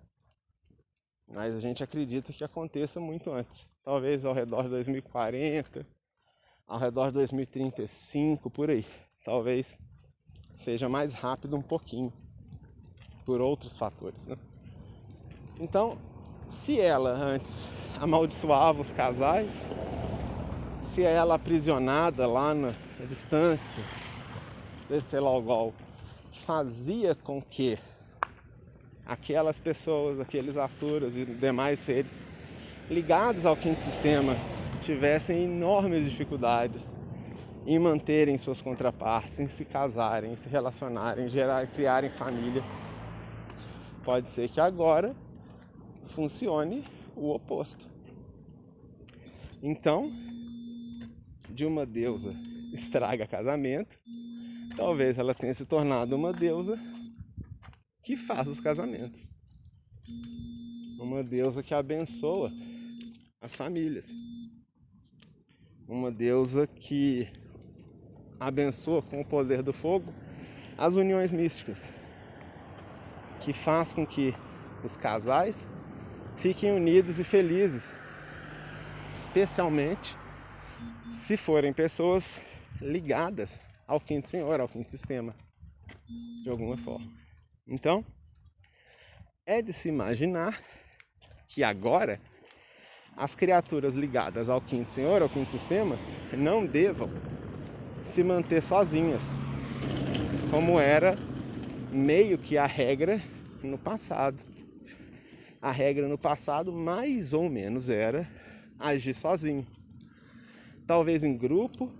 Mas a gente acredita que aconteça muito antes. Talvez ao redor de 2040, ao redor de 2035, por aí. Talvez seja mais rápido um pouquinho, por outros fatores. Né? Então, se ela antes amaldiçoava os casais, se ela aprisionada lá na distância desse Telogol fazia com que aquelas pessoas, aqueles Asuras e demais seres ligados ao quinto sistema tivessem enormes dificuldades em manterem suas contrapartes, em se casarem, em se relacionarem, gerar, criarem família. Pode ser que agora funcione o oposto. Então, de uma deusa estraga casamento, talvez ela tenha se tornado uma deusa que faz os casamentos. Uma deusa que abençoa as famílias. Uma deusa que abençoa com o poder do fogo as uniões místicas. Que faz com que os casais fiquem unidos e felizes. Especialmente se forem pessoas ligadas ao quinto senhor, ao quinto sistema, de alguma forma. Então, é de se imaginar que agora as criaturas ligadas ao quinto senhor, ao quinto sistema, não devam se manter sozinhas, como era meio que a regra no passado. A regra no passado, mais ou menos, era agir sozinho. Talvez em grupo,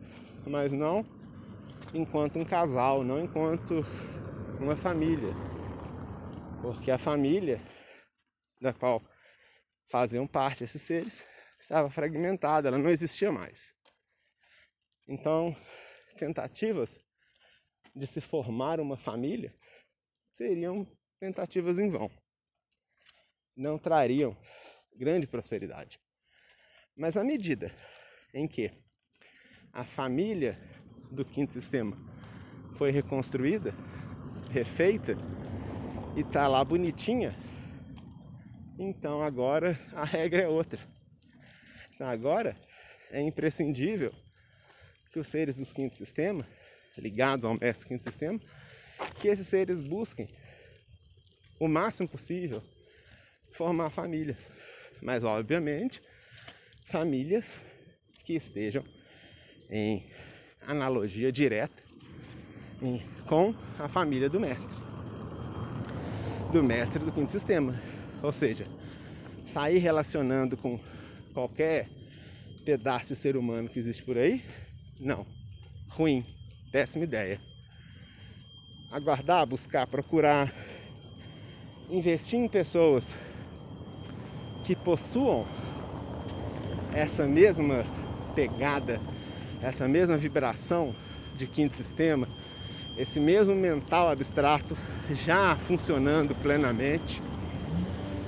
mas não enquanto um casal, não enquanto uma família porque a família da qual faziam parte esses seres estava fragmentada, ela não existia mais. Então, tentativas de se formar uma família seriam tentativas em vão. Não trariam grande prosperidade. Mas à medida em que a família do quinto sistema foi reconstruída, refeita, e tá lá bonitinha, então agora a regra é outra. Então agora é imprescindível que os seres do quinto sistema, ligados ao mestre quinto sistema, que esses seres busquem o máximo possível formar famílias. Mas obviamente famílias que estejam em analogia direta em, com a família do mestre do mestre do quinto sistema. Ou seja, sair relacionando com qualquer pedaço de ser humano que existe por aí, não. Ruim, péssima ideia. Aguardar, buscar, procurar, investir em pessoas que possuam essa mesma pegada, essa mesma vibração de quinto sistema, esse mesmo mental abstrato já funcionando plenamente,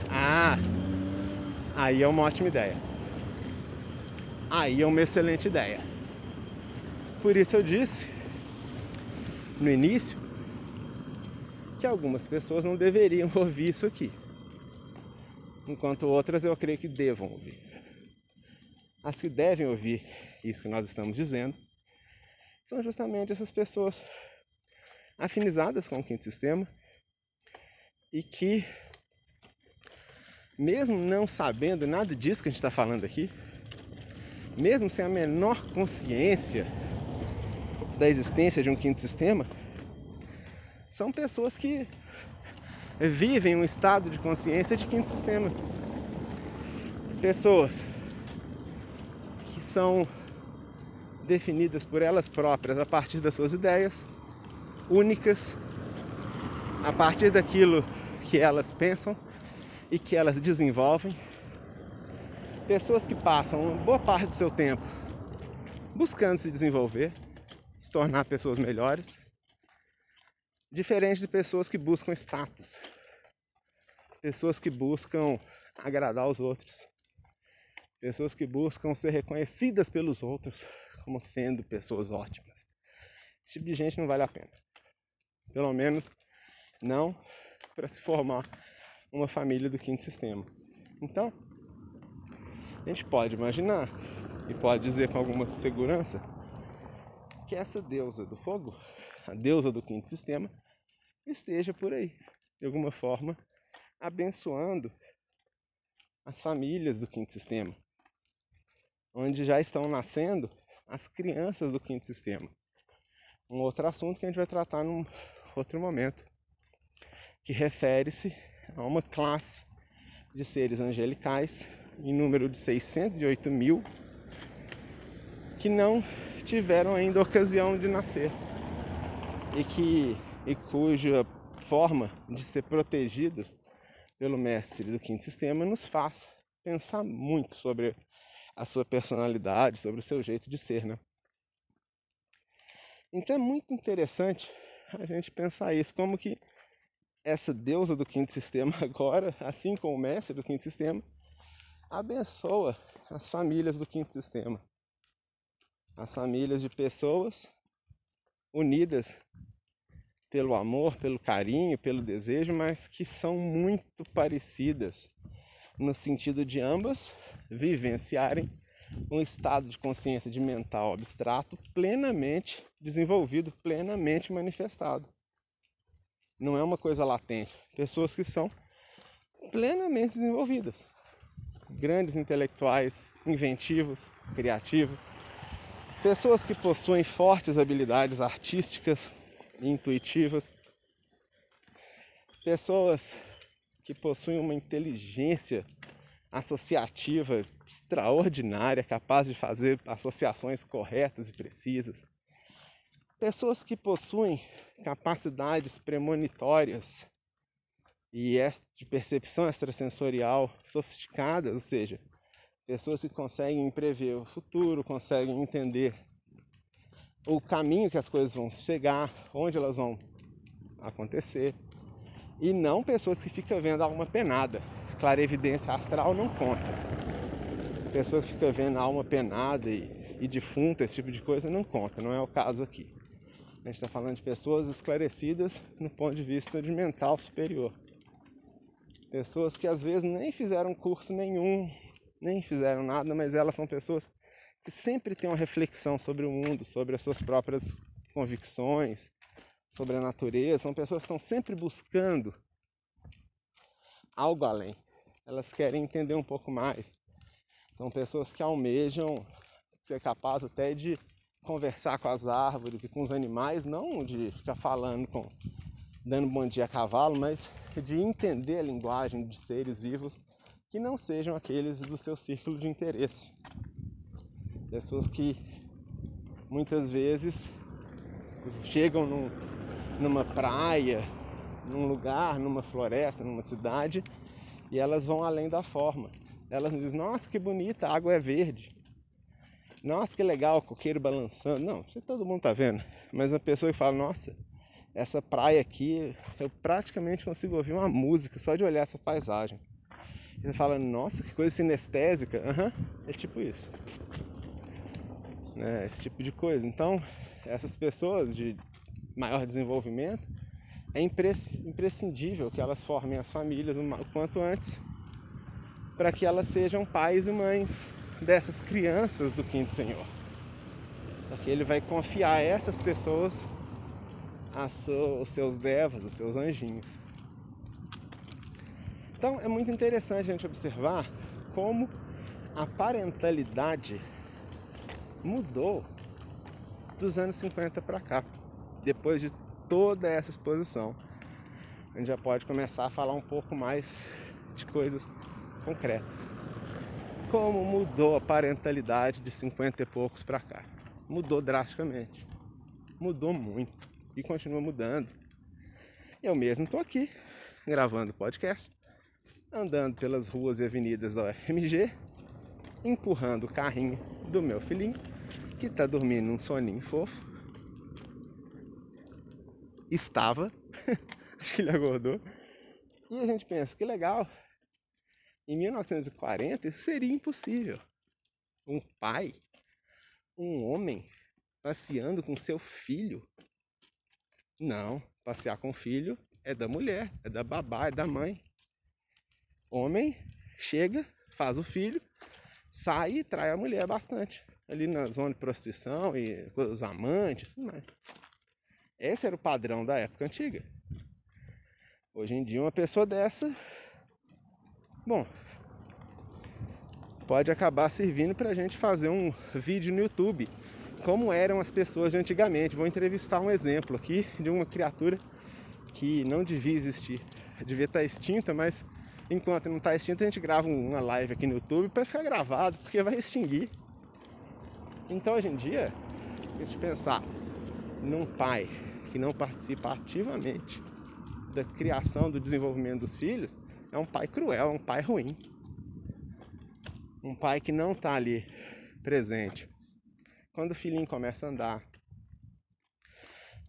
ah, aí é uma ótima ideia. Aí é uma excelente ideia. Por isso eu disse no início que algumas pessoas não deveriam *laughs* ouvir isso aqui, enquanto outras eu creio que devam ouvir. As que devem ouvir isso que nós estamos dizendo são justamente essas pessoas afinizadas com o quinto sistema e que, mesmo não sabendo nada disso que a gente está falando aqui, mesmo sem a menor consciência da existência de um quinto sistema, são pessoas que vivem um estado de consciência de quinto sistema. Pessoas que são definidas por elas próprias a partir das suas ideias, únicas, a partir daquilo que elas pensam e que elas desenvolvem. Pessoas que passam boa parte do seu tempo buscando se desenvolver, se tornar pessoas melhores, diferente de pessoas que buscam status, pessoas que buscam agradar os outros, pessoas que buscam ser reconhecidas pelos outros como sendo pessoas ótimas. Esse tipo de gente não vale a pena. Pelo menos não para se formar uma família do quinto sistema. Então, a gente pode imaginar e pode dizer com alguma segurança que essa deusa do fogo, a deusa do quinto sistema, esteja por aí, de alguma forma, abençoando as famílias do quinto sistema, onde já estão nascendo as crianças do quinto sistema. Um outro assunto que a gente vai tratar num outro momento, que refere-se a uma classe de seres angelicais em número de 608 mil que não tiveram ainda ocasião de nascer e que e cuja forma de ser protegidos pelo mestre do quinto sistema nos faz pensar muito sobre a sua personalidade, sobre o seu jeito de ser, né? Então é muito interessante a gente pensar isso, como que essa deusa do quinto sistema *laughs* agora, assim como o mestre do quinto sistema, abençoa as famílias do quinto sistema. As famílias de pessoas unidas pelo amor, pelo carinho, pelo desejo, mas que são muito parecidas no sentido de ambas vivenciarem um estado de consciência de mental abstrato plenamente desenvolvido, plenamente manifestado. Não é uma coisa latente. Pessoas que são plenamente desenvolvidas. Grandes intelectuais, inventivos, criativos. Pessoas que possuem fortes habilidades artísticas e intuitivas. Pessoas que possuem uma inteligência associativa extraordinária, capaz de fazer associações corretas e precisas. Pessoas que possuem capacidades premonitórias e de percepção extrasensorial sofisticadas, ou seja, pessoas que conseguem prever o futuro, conseguem entender o caminho que as coisas vão chegar, onde elas vão acontecer, e não pessoas que ficam vendo alguma penada. Clarevidência astral não conta. Pessoa que fica vendo alma penada e, e defunta, esse tipo de coisa, não conta, não é o caso aqui. A gente está falando de pessoas esclarecidas no ponto de vista de mental superior. Pessoas que às vezes nem fizeram curso nenhum, nem fizeram nada, mas elas são pessoas que sempre têm uma reflexão sobre o mundo, sobre as suas próprias convicções, sobre a natureza. São pessoas que estão sempre buscando algo além. Elas querem entender um pouco mais. São pessoas que almejam ser capazes até de conversar com as árvores e com os animais, não de ficar falando com dando bom dia a cavalo, mas de entender a linguagem de seres vivos que não sejam aqueles do seu círculo de interesse. Pessoas que muitas vezes chegam num, numa praia, num lugar, numa floresta, numa cidade, e elas vão além da forma. Elas dizem, nossa, que bonita, a água é verde. Nossa, que legal, o coqueiro balançando. Não, isso todo mundo tá vendo. Mas a pessoa que fala, nossa, essa praia aqui, eu praticamente consigo ouvir uma música só de olhar essa paisagem. E você fala, nossa, que coisa sinestésica. Uhum, é tipo isso. Né? Esse tipo de coisa. Então, essas pessoas de maior desenvolvimento, é imprescindível que elas formem as famílias o quanto antes para que elas sejam pais e mães dessas crianças do quinto Senhor. Porque ele vai confiar a essas pessoas os seus devas, os seus anjinhos. Então é muito interessante a gente observar como a parentalidade mudou dos anos 50 para cá, depois de toda essa exposição. A gente já pode começar a falar um pouco mais de coisas concretas. Como mudou a parentalidade de 50 e poucos para cá? Mudou drasticamente. Mudou muito e continua mudando. Eu mesmo estou aqui gravando podcast, andando pelas ruas e avenidas da UFMG, empurrando o carrinho do meu filhinho que está dormindo um soninho fofo. Estava, *laughs* acho que ele acordou. E a gente pensa, que legal. Em 1940 isso seria impossível. Um pai, um homem, passeando com seu filho. Não, passear com o filho é da mulher, é da babá, é da mãe. Homem chega, faz o filho, sai e trai a mulher bastante ali na zona de prostituição e os amantes, tudo mais. Esse era o padrão da época antiga. Hoje em dia, uma pessoa dessa, bom, pode acabar servindo para a gente fazer um vídeo no YouTube. Como eram as pessoas de antigamente. Vou entrevistar um exemplo aqui de uma criatura que não devia existir. Devia estar extinta, mas enquanto não está extinta, a gente grava uma live aqui no YouTube para ficar gravado, porque vai extinguir. Então hoje em dia, a gente pensar num pai que não participa ativamente da criação, do desenvolvimento dos filhos, é um pai cruel, é um pai ruim. Um pai que não está ali presente. Quando o filhinho começa a andar,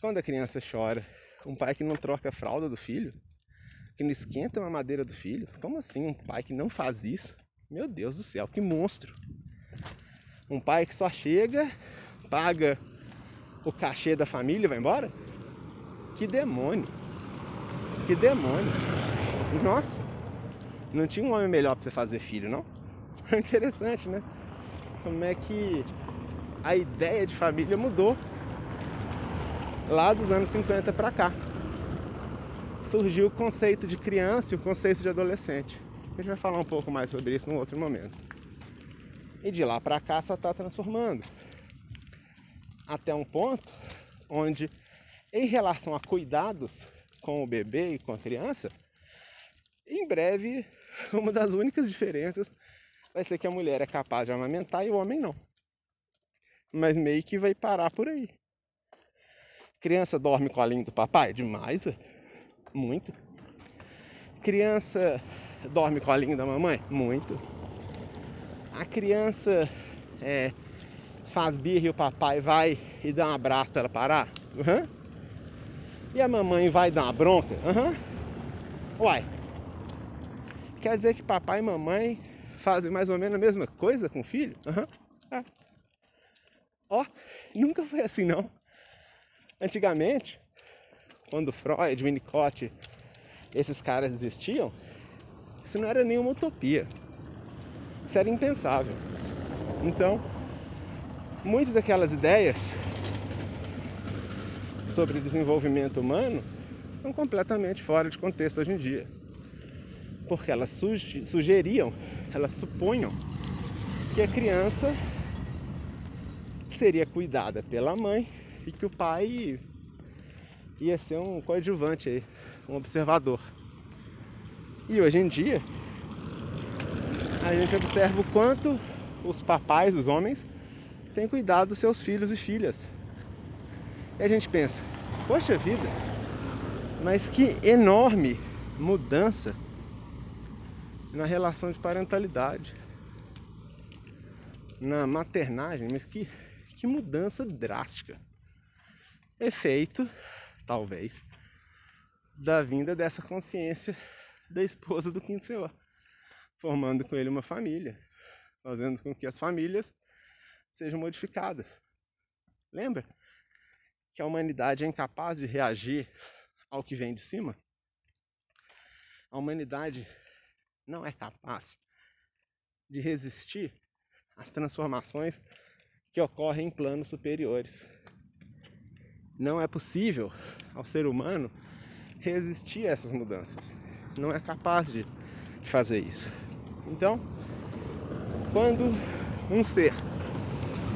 quando a criança chora, um pai que não troca a fralda do filho, que não esquenta a madeira do filho. Como assim um pai que não faz isso? Meu Deus do céu, que monstro! Um pai que só chega, paga o cachê da família e vai embora? Que demônio! Que demônio! Nossa! Não tinha um homem melhor para você fazer filho, não? É *laughs* interessante, né? Como é que a ideia de família mudou lá dos anos 50 para cá. Surgiu o conceito de criança e o conceito de adolescente. A gente vai falar um pouco mais sobre isso num outro momento. E de lá para cá só está transformando. Até um ponto onde, em relação a cuidados com o bebê e com a criança, em breve, *laughs* uma das únicas diferenças vai ser que a mulher é capaz de amamentar e o homem não. Mas meio que vai parar por aí. Criança dorme com a língua do papai? Demais, ué. muito. Criança dorme com a língua da mamãe? Muito a criança é, faz birra e o papai vai e dá um abraço para ela parar? Uhum. E a mamãe vai dar uma bronca? Uhum. Uai, quer dizer que papai e mamãe fazem mais ou menos a mesma coisa com o filho? Uhum. É. Ó, nunca foi assim não. Antigamente, quando Freud, Winnicott, esses caras existiam, isso não era nenhuma utopia. Isso era impensável. Então, muitas daquelas ideias sobre desenvolvimento humano estão completamente fora de contexto hoje em dia. Porque elas sugeriam, elas supunham que a criança seria cuidada pela mãe e que o pai ia ser um coadjuvante aí, um observador. E hoje em dia, a gente observa o quanto os papais, os homens, têm cuidado dos seus filhos e filhas. E a gente pensa, poxa vida, mas que enorme mudança na relação de parentalidade, na maternagem, mas que, que mudança drástica. Efeito, talvez, da vinda dessa consciência da esposa do quinto senhor, formando com ele uma família, fazendo com que as famílias sejam modificadas. Lembra que a humanidade é incapaz de reagir ao que vem de cima? A humanidade não é capaz de resistir às transformações que ocorrem em planos superiores. Não é possível ao ser humano resistir a essas mudanças. Não é capaz de fazer isso. Então, quando um ser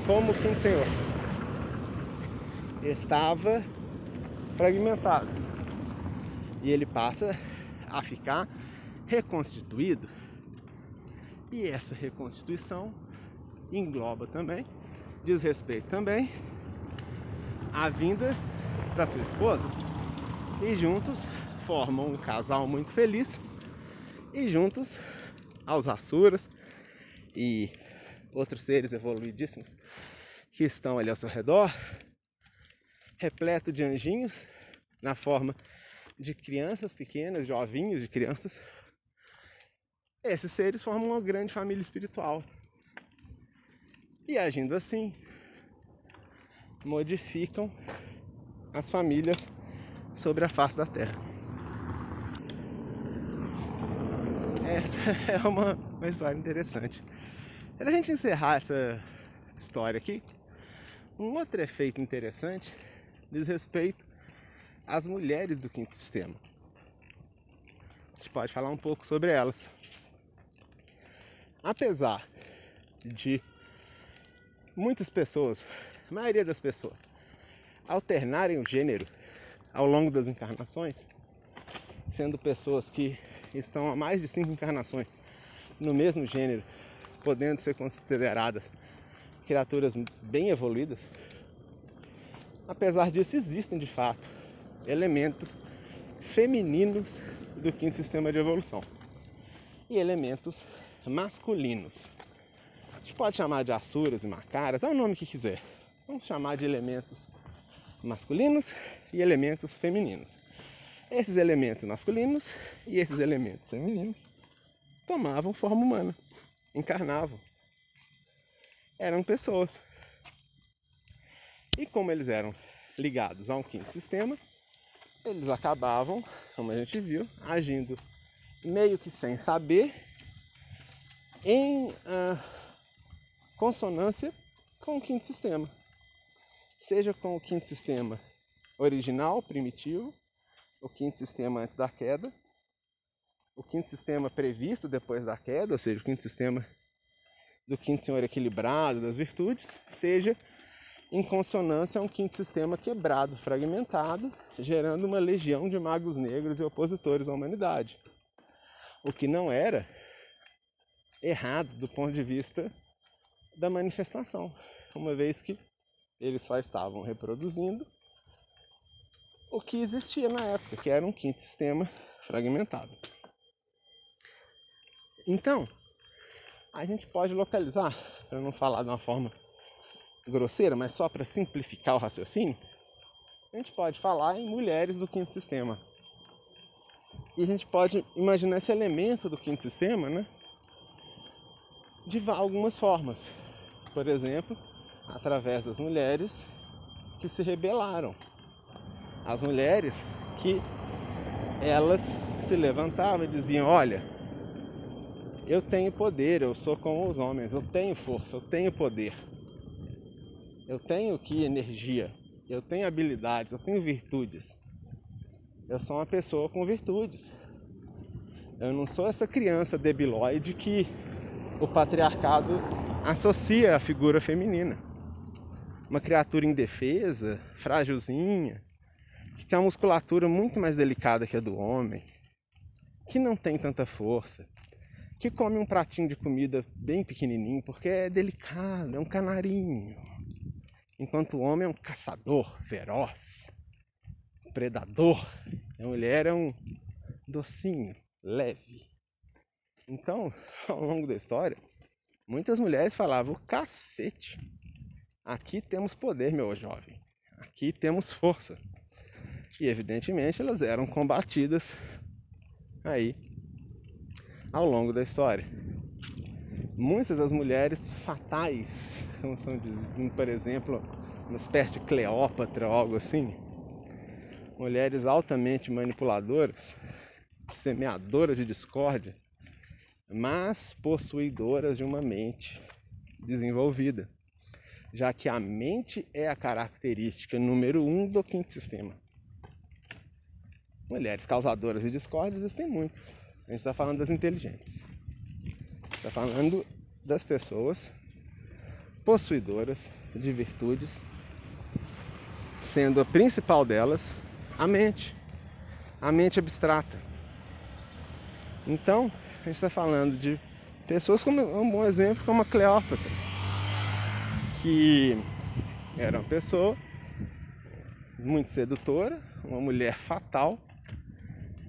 como o Quinto Senhor estava fragmentado e ele passa a ficar reconstituído. E essa reconstituição engloba também, diz respeito também, a vinda da sua esposa. E juntos formam um casal muito feliz. E juntos, aos Asuras e outros seres evoluidíssimos que estão ali ao seu redor, repleto de anjinhos, na forma de crianças pequenas, de de crianças, esses seres formam uma grande família espiritual. E agindo assim, modificam as famílias sobre a face da Terra. Essa *laughs* é uma, uma história interessante. Para a gente encerrar essa história aqui, um outro efeito interessante diz respeito as mulheres do quinto sistema. A gente pode falar um pouco sobre elas. Apesar de muitas pessoas, a maioria das pessoas, alternarem o gênero ao longo das encarnações, sendo pessoas que estão há mais de cinco encarnações no mesmo gênero, podendo ser consideradas criaturas bem evoluídas, apesar disso existem de fato elementos femininos do quinto sistema de evolução e elementos masculinos. A gente pode chamar de asuras e macaras, é o nome que quiser. Vamos chamar de elementos masculinos e elementos femininos. Esses elementos masculinos e esses elementos femininos tomavam forma humana, encarnavam. Eram pessoas. E como eles eram ligados a um quinto sistema, eles acabavam, como a gente viu, agindo meio que sem saber, em uh, consonância com o quinto sistema. Seja com o quinto sistema original, primitivo, o quinto sistema antes da queda, o quinto sistema previsto depois da queda, ou seja, o quinto sistema do quinto senhor equilibrado, das virtudes, seja em consonância a um quinto sistema quebrado, fragmentado, gerando uma legião de magos negros e opositores à humanidade. O que não era errado do ponto de vista da manifestação, uma vez que eles só estavam reproduzindo o que existia na época, que era um quinto sistema fragmentado. Então, a gente pode localizar, para não falar de uma forma grosseira, mas só para simplificar o raciocínio, a gente pode falar em mulheres do quinto sistema. E a gente pode imaginar esse elemento do quinto sistema, né? De algumas formas. Por exemplo, através das mulheres que se rebelaram. As mulheres que elas se levantavam e diziam: Olha, eu tenho poder, eu sou como os homens, eu tenho força, eu tenho poder. Eu tenho que energia, eu tenho habilidades, eu tenho virtudes. Eu sou uma pessoa com virtudes. Eu não sou essa criança debilóide que o patriarcado associa à figura feminina. Uma criatura indefesa, frágilzinha, que tem uma musculatura muito mais delicada que a do homem, que não tem tanta força, que come um pratinho de comida bem pequenininho porque é delicado, é um canarinho. Enquanto o homem é um caçador feroz, predador, a mulher é um docinho, leve. Então, *laughs* ao longo da história, muitas mulheres falavam: cacete, aqui temos poder, meu jovem, aqui temos força. E evidentemente elas eram combatidas aí ao longo da história. Muitas das mulheres fatais, como são, por exemplo, uma espécie de Cleópatra ou algo assim, mulheres altamente manipuladoras, semeadoras de discórdia, mas possuidoras de uma mente desenvolvida, já que a mente é a característica número um do quinto sistema. Mulheres causadoras de discórdia existem muitas. A gente está falando das inteligentes. Está falando das pessoas possuidoras de virtudes, sendo a principal delas a mente, a mente abstrata. Então, a gente está falando de pessoas como um bom exemplo como a Cleópatra, que era uma pessoa muito sedutora, uma mulher fatal,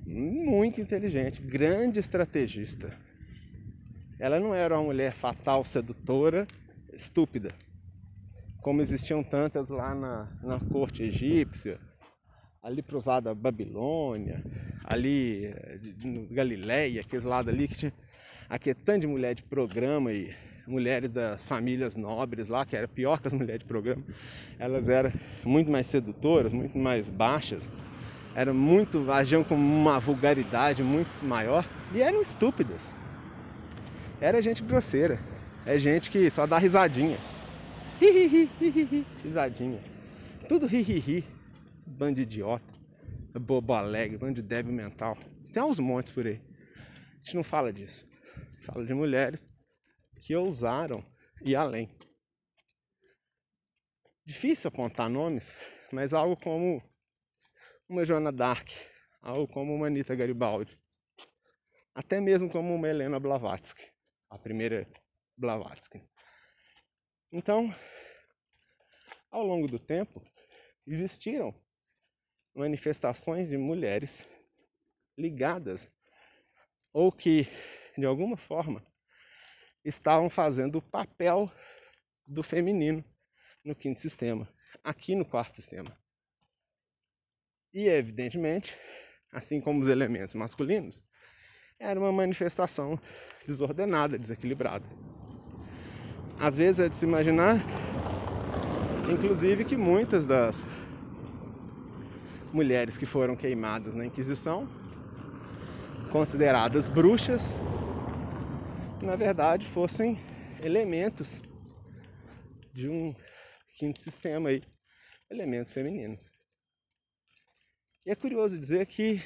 muito inteligente, grande estrategista. Ela não era uma mulher fatal, sedutora, estúpida, como existiam tantas lá na, na corte egípcia, ali para os lados da Babilônia, ali eh, no Galileia, aqueles lados ali que tinha aquele tanto de mulher de programa e mulheres das famílias nobres lá, que era pior que as mulheres de programa, elas eram muito mais sedutoras, muito mais baixas, eram muito, agiam com uma vulgaridade muito maior e eram estúpidas. Era gente grosseira, é gente que só dá risadinha. risadinha. Tudo ri, bando idiota, bobo alegre, bando de débil mental. Tem uns montes por aí. A gente não fala disso. Fala de mulheres que ousaram ir além. Difícil apontar nomes, mas algo como uma Joana Dark, algo como uma Anita Garibaldi, até mesmo como uma Helena Blavatsky, a primeira Blavatsky. Então, ao longo do tempo, existiram manifestações de mulheres ligadas ou que de alguma forma estavam fazendo o papel do feminino no quinto sistema, aqui no quarto sistema. E evidentemente, assim como os elementos masculinos, era uma manifestação desordenada, desequilibrada. Às vezes é de se imaginar, inclusive, que muitas das mulheres que foram queimadas na Inquisição, consideradas bruxas, na verdade fossem elementos de um quinto sistema aí, elementos femininos. E é curioso dizer que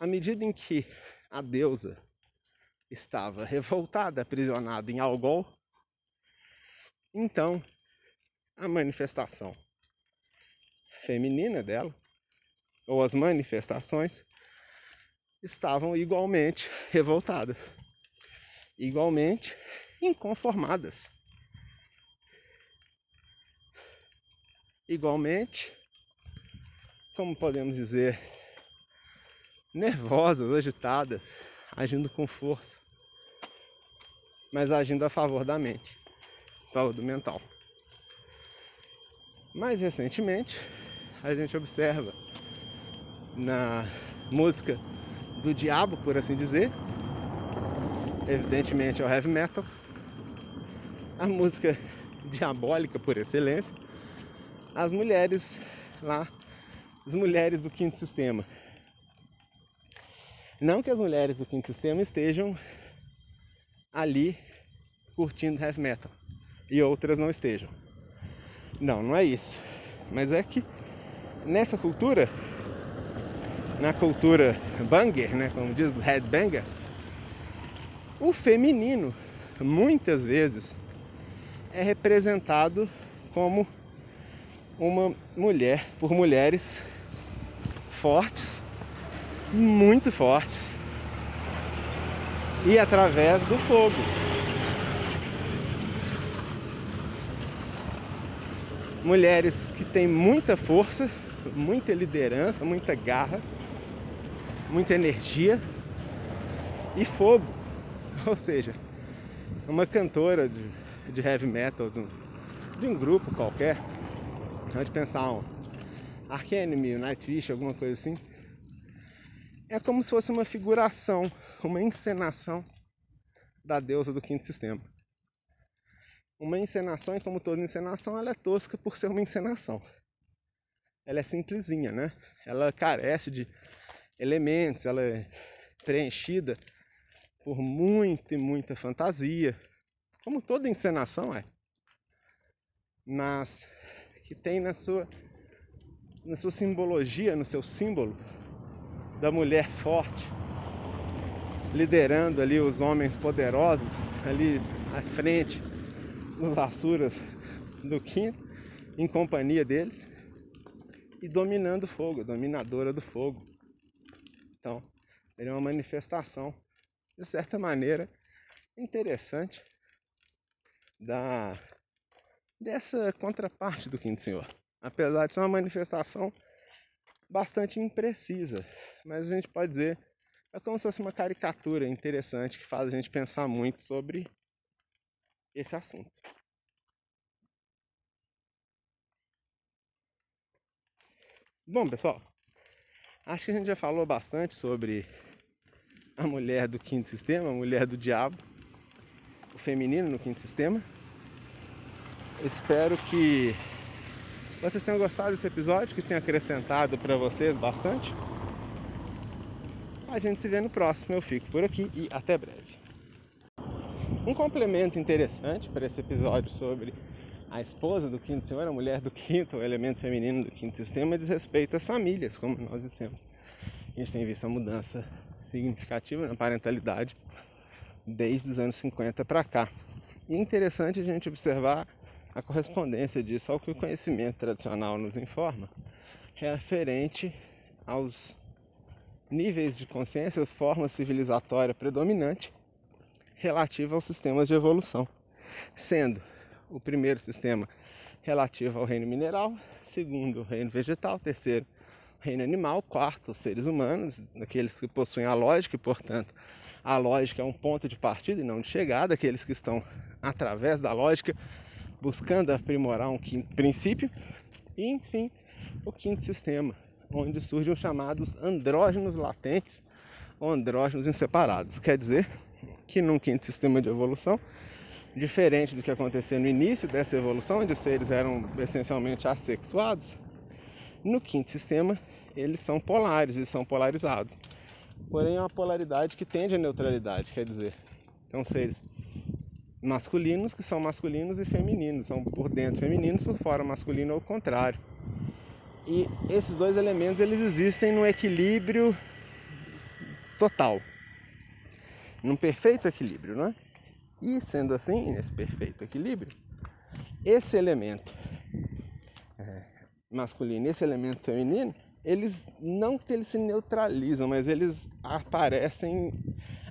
à medida em que a deusa estava revoltada, aprisionada em Algol, então a manifestação feminina dela, ou as manifestações, estavam igualmente revoltadas, igualmente inconformadas, igualmente, como podemos dizer, nervosas, agitadas, agindo com força, mas agindo a favor da mente, do mental. Mais recentemente, a gente observa na música do diabo, por assim dizer, evidentemente é o heavy metal, a música diabólica por excelência, as mulheres lá, as mulheres do quinto sistema. Não que as mulheres do quinto sistema estejam ali curtindo heavy metal e outras não estejam. Não, não é isso. Mas é que nessa cultura, na cultura banger, né, como diz os headbangers, o feminino muitas vezes é representado como uma mulher por mulheres fortes, muito fortes, e através do fogo. Mulheres que têm muita força, muita liderança, muita garra, muita energia e fogo. *laughs* Ou seja, uma cantora de, de heavy metal de um, de um, grupo qualquer, pode pensar um Ark Enemy, Nightwish, alguma coisa assim, é como se fosse uma figuração, uma encenação da deusa do quinto sistema. Uma encenação, e como toda encenação, ela é tosca por ser uma encenação. Ela é simplesinha, né? Ela carece de elementos, ela é preenchida por muita e muita fantasia, como toda encenação é. Mas que tem na sua na sua simbologia, no seu símbolo da mulher forte, liderando ali os homens poderosos ali à frente, nos Assuras do quinto, em companhia deles, e dominando o fogo, dominadora do fogo. Então, é uma manifestação, de certa maneira, interessante da dessa contraparte do quinto senhor. Apesar de ser uma manifestação bastante imprecisa, mas a gente pode dizer é como se fosse uma caricatura interessante que faz a gente pensar muito sobre esse assunto. Bom, pessoal, acho que a gente já falou bastante sobre a mulher do quinto sistema, a mulher do diabo, o feminino no quinto sistema. Espero que vocês tenham gostado desse episódio, que tenha acrescentado para vocês bastante. A gente se vê no próximo. Eu fico por aqui e até breve. Um complemento interessante para esse episódio sobre a esposa do quinto senhor, a mulher do quinto, o elemento feminino do quinto sistema, diz respeito às famílias, como nós dissemos. A gente tem visto uma mudança significativa na parentalidade desde os anos 50 para cá. E é interessante a gente observar a correspondência disso ao que o conhecimento tradicional nos informa, referente aos níveis de consciência, as formas civilizatórias predominantes relativa aos sistemas de evolução, sendo o primeiro sistema relativo ao reino mineral, segundo o reino vegetal, terceiro reino animal, quarto, os seres humanos, aqueles que possuem a lógica e, portanto, a lógica é um ponto de partida e não de chegada, aqueles que estão através da lógica buscando aprimorar um quinto princípio, e enfim, o quinto sistema, onde surgem os chamados andrógenos latentes ou andrógenos inseparados. Quer dizer que num quinto sistema de evolução, diferente do que aconteceu no início dessa evolução, onde os seres eram essencialmente assexuados, no quinto sistema eles são polares, eles são polarizados. Porém, é uma polaridade que tende à neutralidade, quer dizer, são seres masculinos que são masculinos e femininos, são por dentro femininos, por fora masculino ou o contrário. E esses dois elementos eles existem no equilíbrio total, num perfeito equilíbrio, não é? E sendo assim, nesse perfeito equilíbrio, esse elemento é, masculino e esse elemento feminino, eles não que eles se neutralizam, mas eles aparecem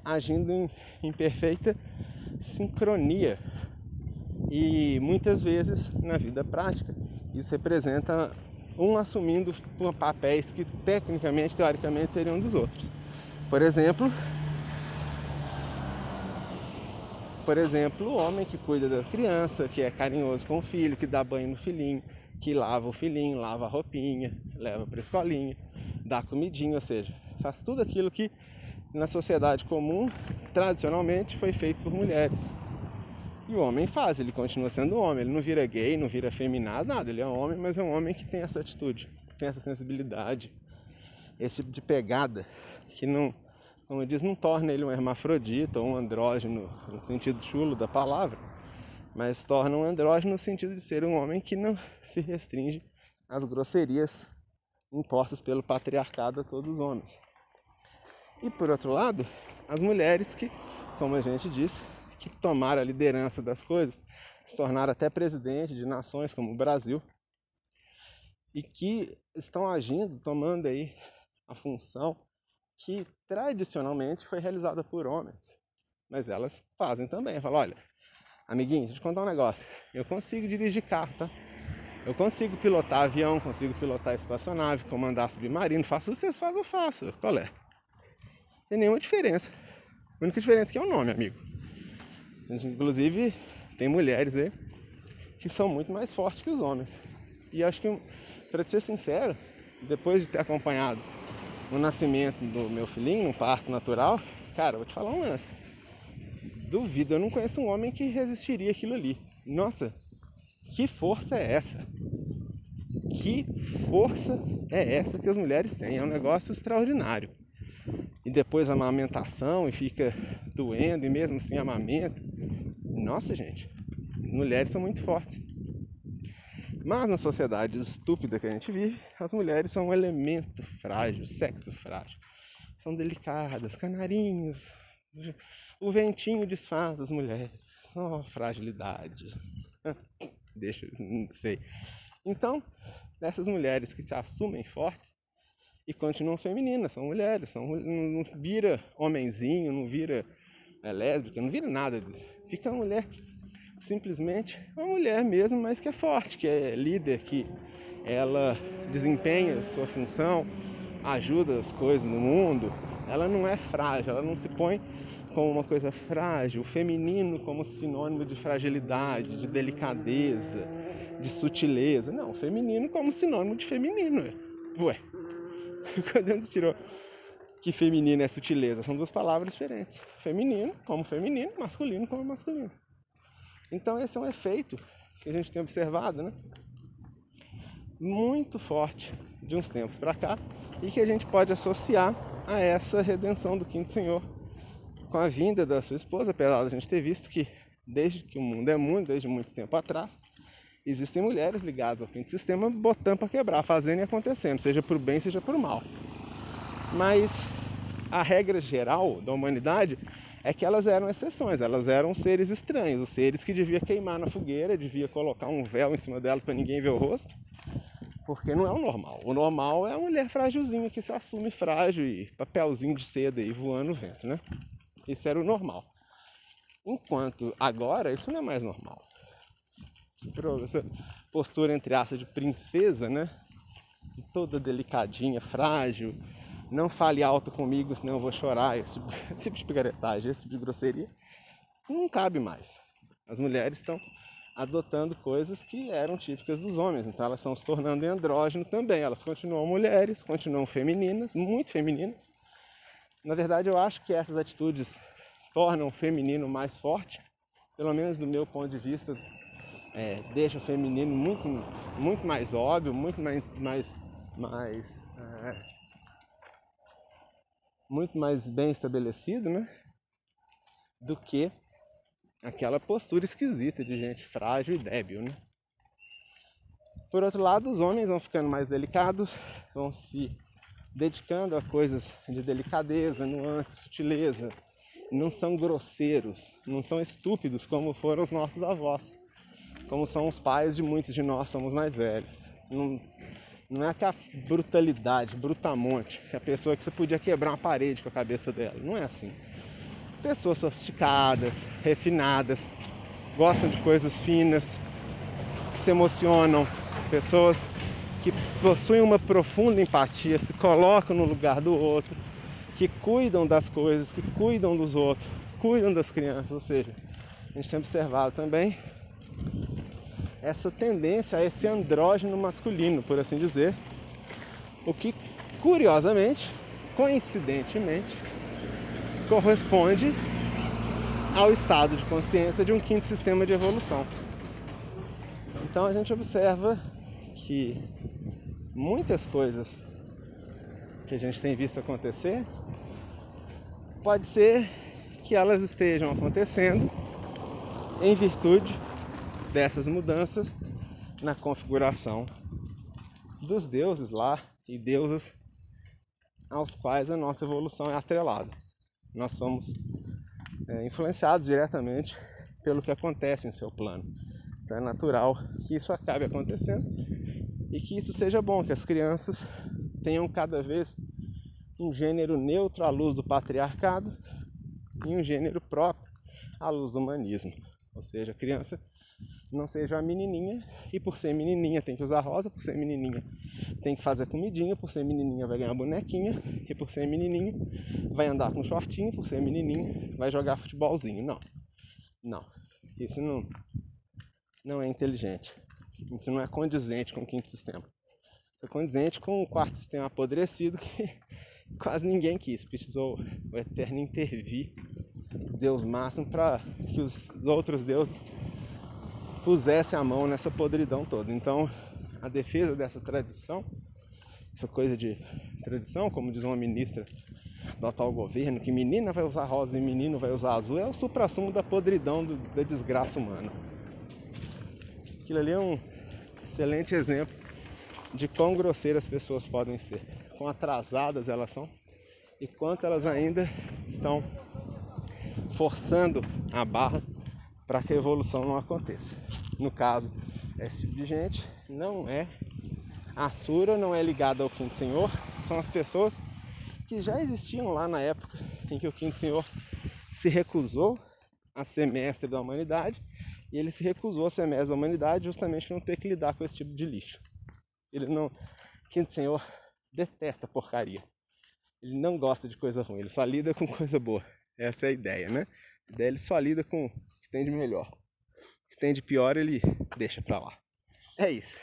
agindo em, em perfeita sincronia. E muitas vezes na vida prática isso representa um assumindo papéis que tecnicamente, teoricamente seriam dos outros. Por exemplo, por exemplo, o homem que cuida da criança, que é carinhoso com o filho, que dá banho no filhinho, que lava o filhinho, lava a roupinha, leva para escolinha, dá comidinha, ou seja, faz tudo aquilo que na sociedade comum, tradicionalmente, foi feito por mulheres. E o homem faz, ele continua sendo homem, ele não vira gay, não vira feminado, nada, ele é homem, mas é um homem que tem essa atitude, tem essa sensibilidade, esse tipo de pegada, que não, como disse, não torna ele um hermafrodita ou um andrógeno no sentido chulo da palavra, mas torna um andrógeno no sentido de ser um homem que não se restringe às grosserias impostas pelo patriarcado a todos os homens. E por outro lado, as mulheres que, como a gente disse, que tomaram a liderança das coisas, se tornaram até presidente de nações como o Brasil, e que estão agindo, tomando aí a função que tradicionalmente foi realizada por homens. Mas elas fazem também. Falam, olha, amiguinho, deixa eu te contar um negócio. Eu consigo dirigir carro, tá? Eu consigo pilotar avião, consigo pilotar espaçonave, comandar submarino, faço tudo que vocês fazem, eu faço. Qual é? Tem nenhuma diferença. A única diferença é que é o nome, amigo. Inclusive, tem mulheres aí que são muito mais fortes que os homens. E acho que, para ser sincero, depois de ter acompanhado o nascimento do meu filhinho no parto natural, cara, vou te falar um lance. Duvido, eu não conheço um homem que resistiria aquilo ali. Nossa, que força é essa? Que força é essa que as mulheres têm? É um negócio extraordinário. E depois a amamentação e fica doendo e mesmo assim amamenta. Nossa, gente, mulheres são muito fortes. Mas na sociedade estúpida que a gente vive, as mulheres são um elemento frágil, sexo frágil. São delicadas, canarinhos. O ventinho desfaz as mulheres. Oh, fragilidade. Deixa, não sei. Então, dessas mulheres que se assumem fortes e continuam femininas, são mulheres, são, não, vira homenzinho, não vira é, lésbica, não vira nada. Fica uma mulher simplesmente uma mulher mesmo, mas que é forte, que é líder, que ela desempenha sua função, ajuda as coisas no mundo. Ela não é frágil, ela não se põe como uma coisa frágil, o feminino como sinônimo de fragilidade, de delicadeza, de sutileza. Não, o feminino como sinônimo de feminino. Ué, *laughs* quando você tirou que feminino é sutileza? São duas palavras diferentes. Feminino como feminino, masculino como masculino. Então esse é um efeito que a gente tem observado, né? Muito forte de uns tempos para cá e que a gente pode associar a essa redenção do quinto senhor com a vinda da sua esposa, apesar da gente ter visto que desde que o mundo é mundo, desde muito tempo atrás, existem mulheres ligadas ao quinto sistema botando para quebrar, fazendo e acontecendo, seja por bem, seja por mal. Mas a regra geral da humanidade é que elas eram exceções, elas eram seres estranhos, os seres que devia queimar na fogueira, devia colocar um véu em cima delas para ninguém ver o rosto, porque não é o normal. O normal é a mulher frágilzinha que se assume frágil e papelzinho de seda aí voando no vento, né? Isso era o normal. Enquanto agora isso não é mais normal. Essa postura entre aspas de princesa, né? De toda delicadinha, frágil, não fale alto comigo, senão eu vou chorar, esse tipo, *laughs* esse tipo de picaretagem, esse tipo de grosseria, não cabe mais. As mulheres estão adotando coisas que eram típicas dos homens, então elas estão se tornando andrógeno também. Elas continuam mulheres, continuam femininas, muito femininas. Na verdade, eu acho que essas atitudes tornam o feminino mais forte, pelo menos do meu ponto de vista, é, deixa o feminino muito, muito mais óbvio, muito mais, mais, mais é, muito mais bem estabelecido, né? Do que aquela postura esquisita de gente frágil e débil, né? Por outro lado, os homens vão ficando mais delicados, vão se dedicando a coisas de delicadeza, nuance, sutileza. Não são grosseiros, não são estúpidos como foram os nossos avós, como são os pais de muitos de nós, somos mais velhos. Não, não é aquela brutalidade, brutamonte, que a pessoa que você podia quebrar uma parede com a cabeça dela. Não é assim. Pessoas sofisticadas, refinadas, gostam de coisas finas, que se emocionam, pessoas que possuem uma profunda empatia, se colocam no lugar do outro, que cuidam das coisas, que cuidam dos outros, cuidam das crianças. Ou seja, a gente tem observado também essa tendência a esse andrógeno masculino, por assim dizer, o que curiosamente, coincidentemente, corresponde ao estado de consciência de um quinto sistema de evolução. Então a gente observa que muitas coisas que a gente tem visto acontecer pode ser que elas estejam acontecendo em virtude dessas mudanças na configuração dos deuses lá e deusas aos quais a nossa evolução é atrelada. Nós somos é, influenciados diretamente pelo que acontece em seu plano. Então é natural que isso acabe acontecendo e que isso seja bom, que as crianças tenham cada vez um gênero neutro à luz do patriarcado e um gênero próprio à luz do humanismo. Ou seja, a criança não seja uma menininha. E por ser menininha tem que usar rosa, por ser menininha tem que fazer comidinha, por ser menininha vai ganhar bonequinha. E por ser menininho vai andar com shortinho, por ser menininho vai jogar futebolzinho. Não, não, isso não, não é inteligente, isso não é condizente com o quinto sistema. Isso é condizente com o quarto sistema apodrecido que *laughs* quase ninguém quis, precisou o Eterno intervir, Deus máximo, para que os outros deuses pusesse a mão nessa podridão toda. Então, a defesa dessa tradição, essa coisa de tradição, como diz uma ministra do atual governo, que menina vai usar rosa e menino vai usar azul, é o supra-sumo da podridão do, da desgraça humana. Aquilo ali é um excelente exemplo de quão grosseiras as pessoas podem ser, quão atrasadas elas são e quanto elas ainda estão forçando a barra para que a evolução não aconteça. No caso, esse tipo de gente não é a Sura, não é ligada ao Quinto Senhor, são as pessoas que já existiam lá na época em que o Quinto Senhor se recusou a ser mestre da humanidade e ele se recusou a ser mestre da humanidade justamente para não ter que lidar com esse tipo de lixo. Ele não, Quinto Senhor detesta porcaria. Ele não gosta de coisa ruim, ele só lida com coisa boa. Essa é a ideia, né? A ideia é ele só lida com que tem de melhor. O que tem de pior ele deixa pra lá. É isso.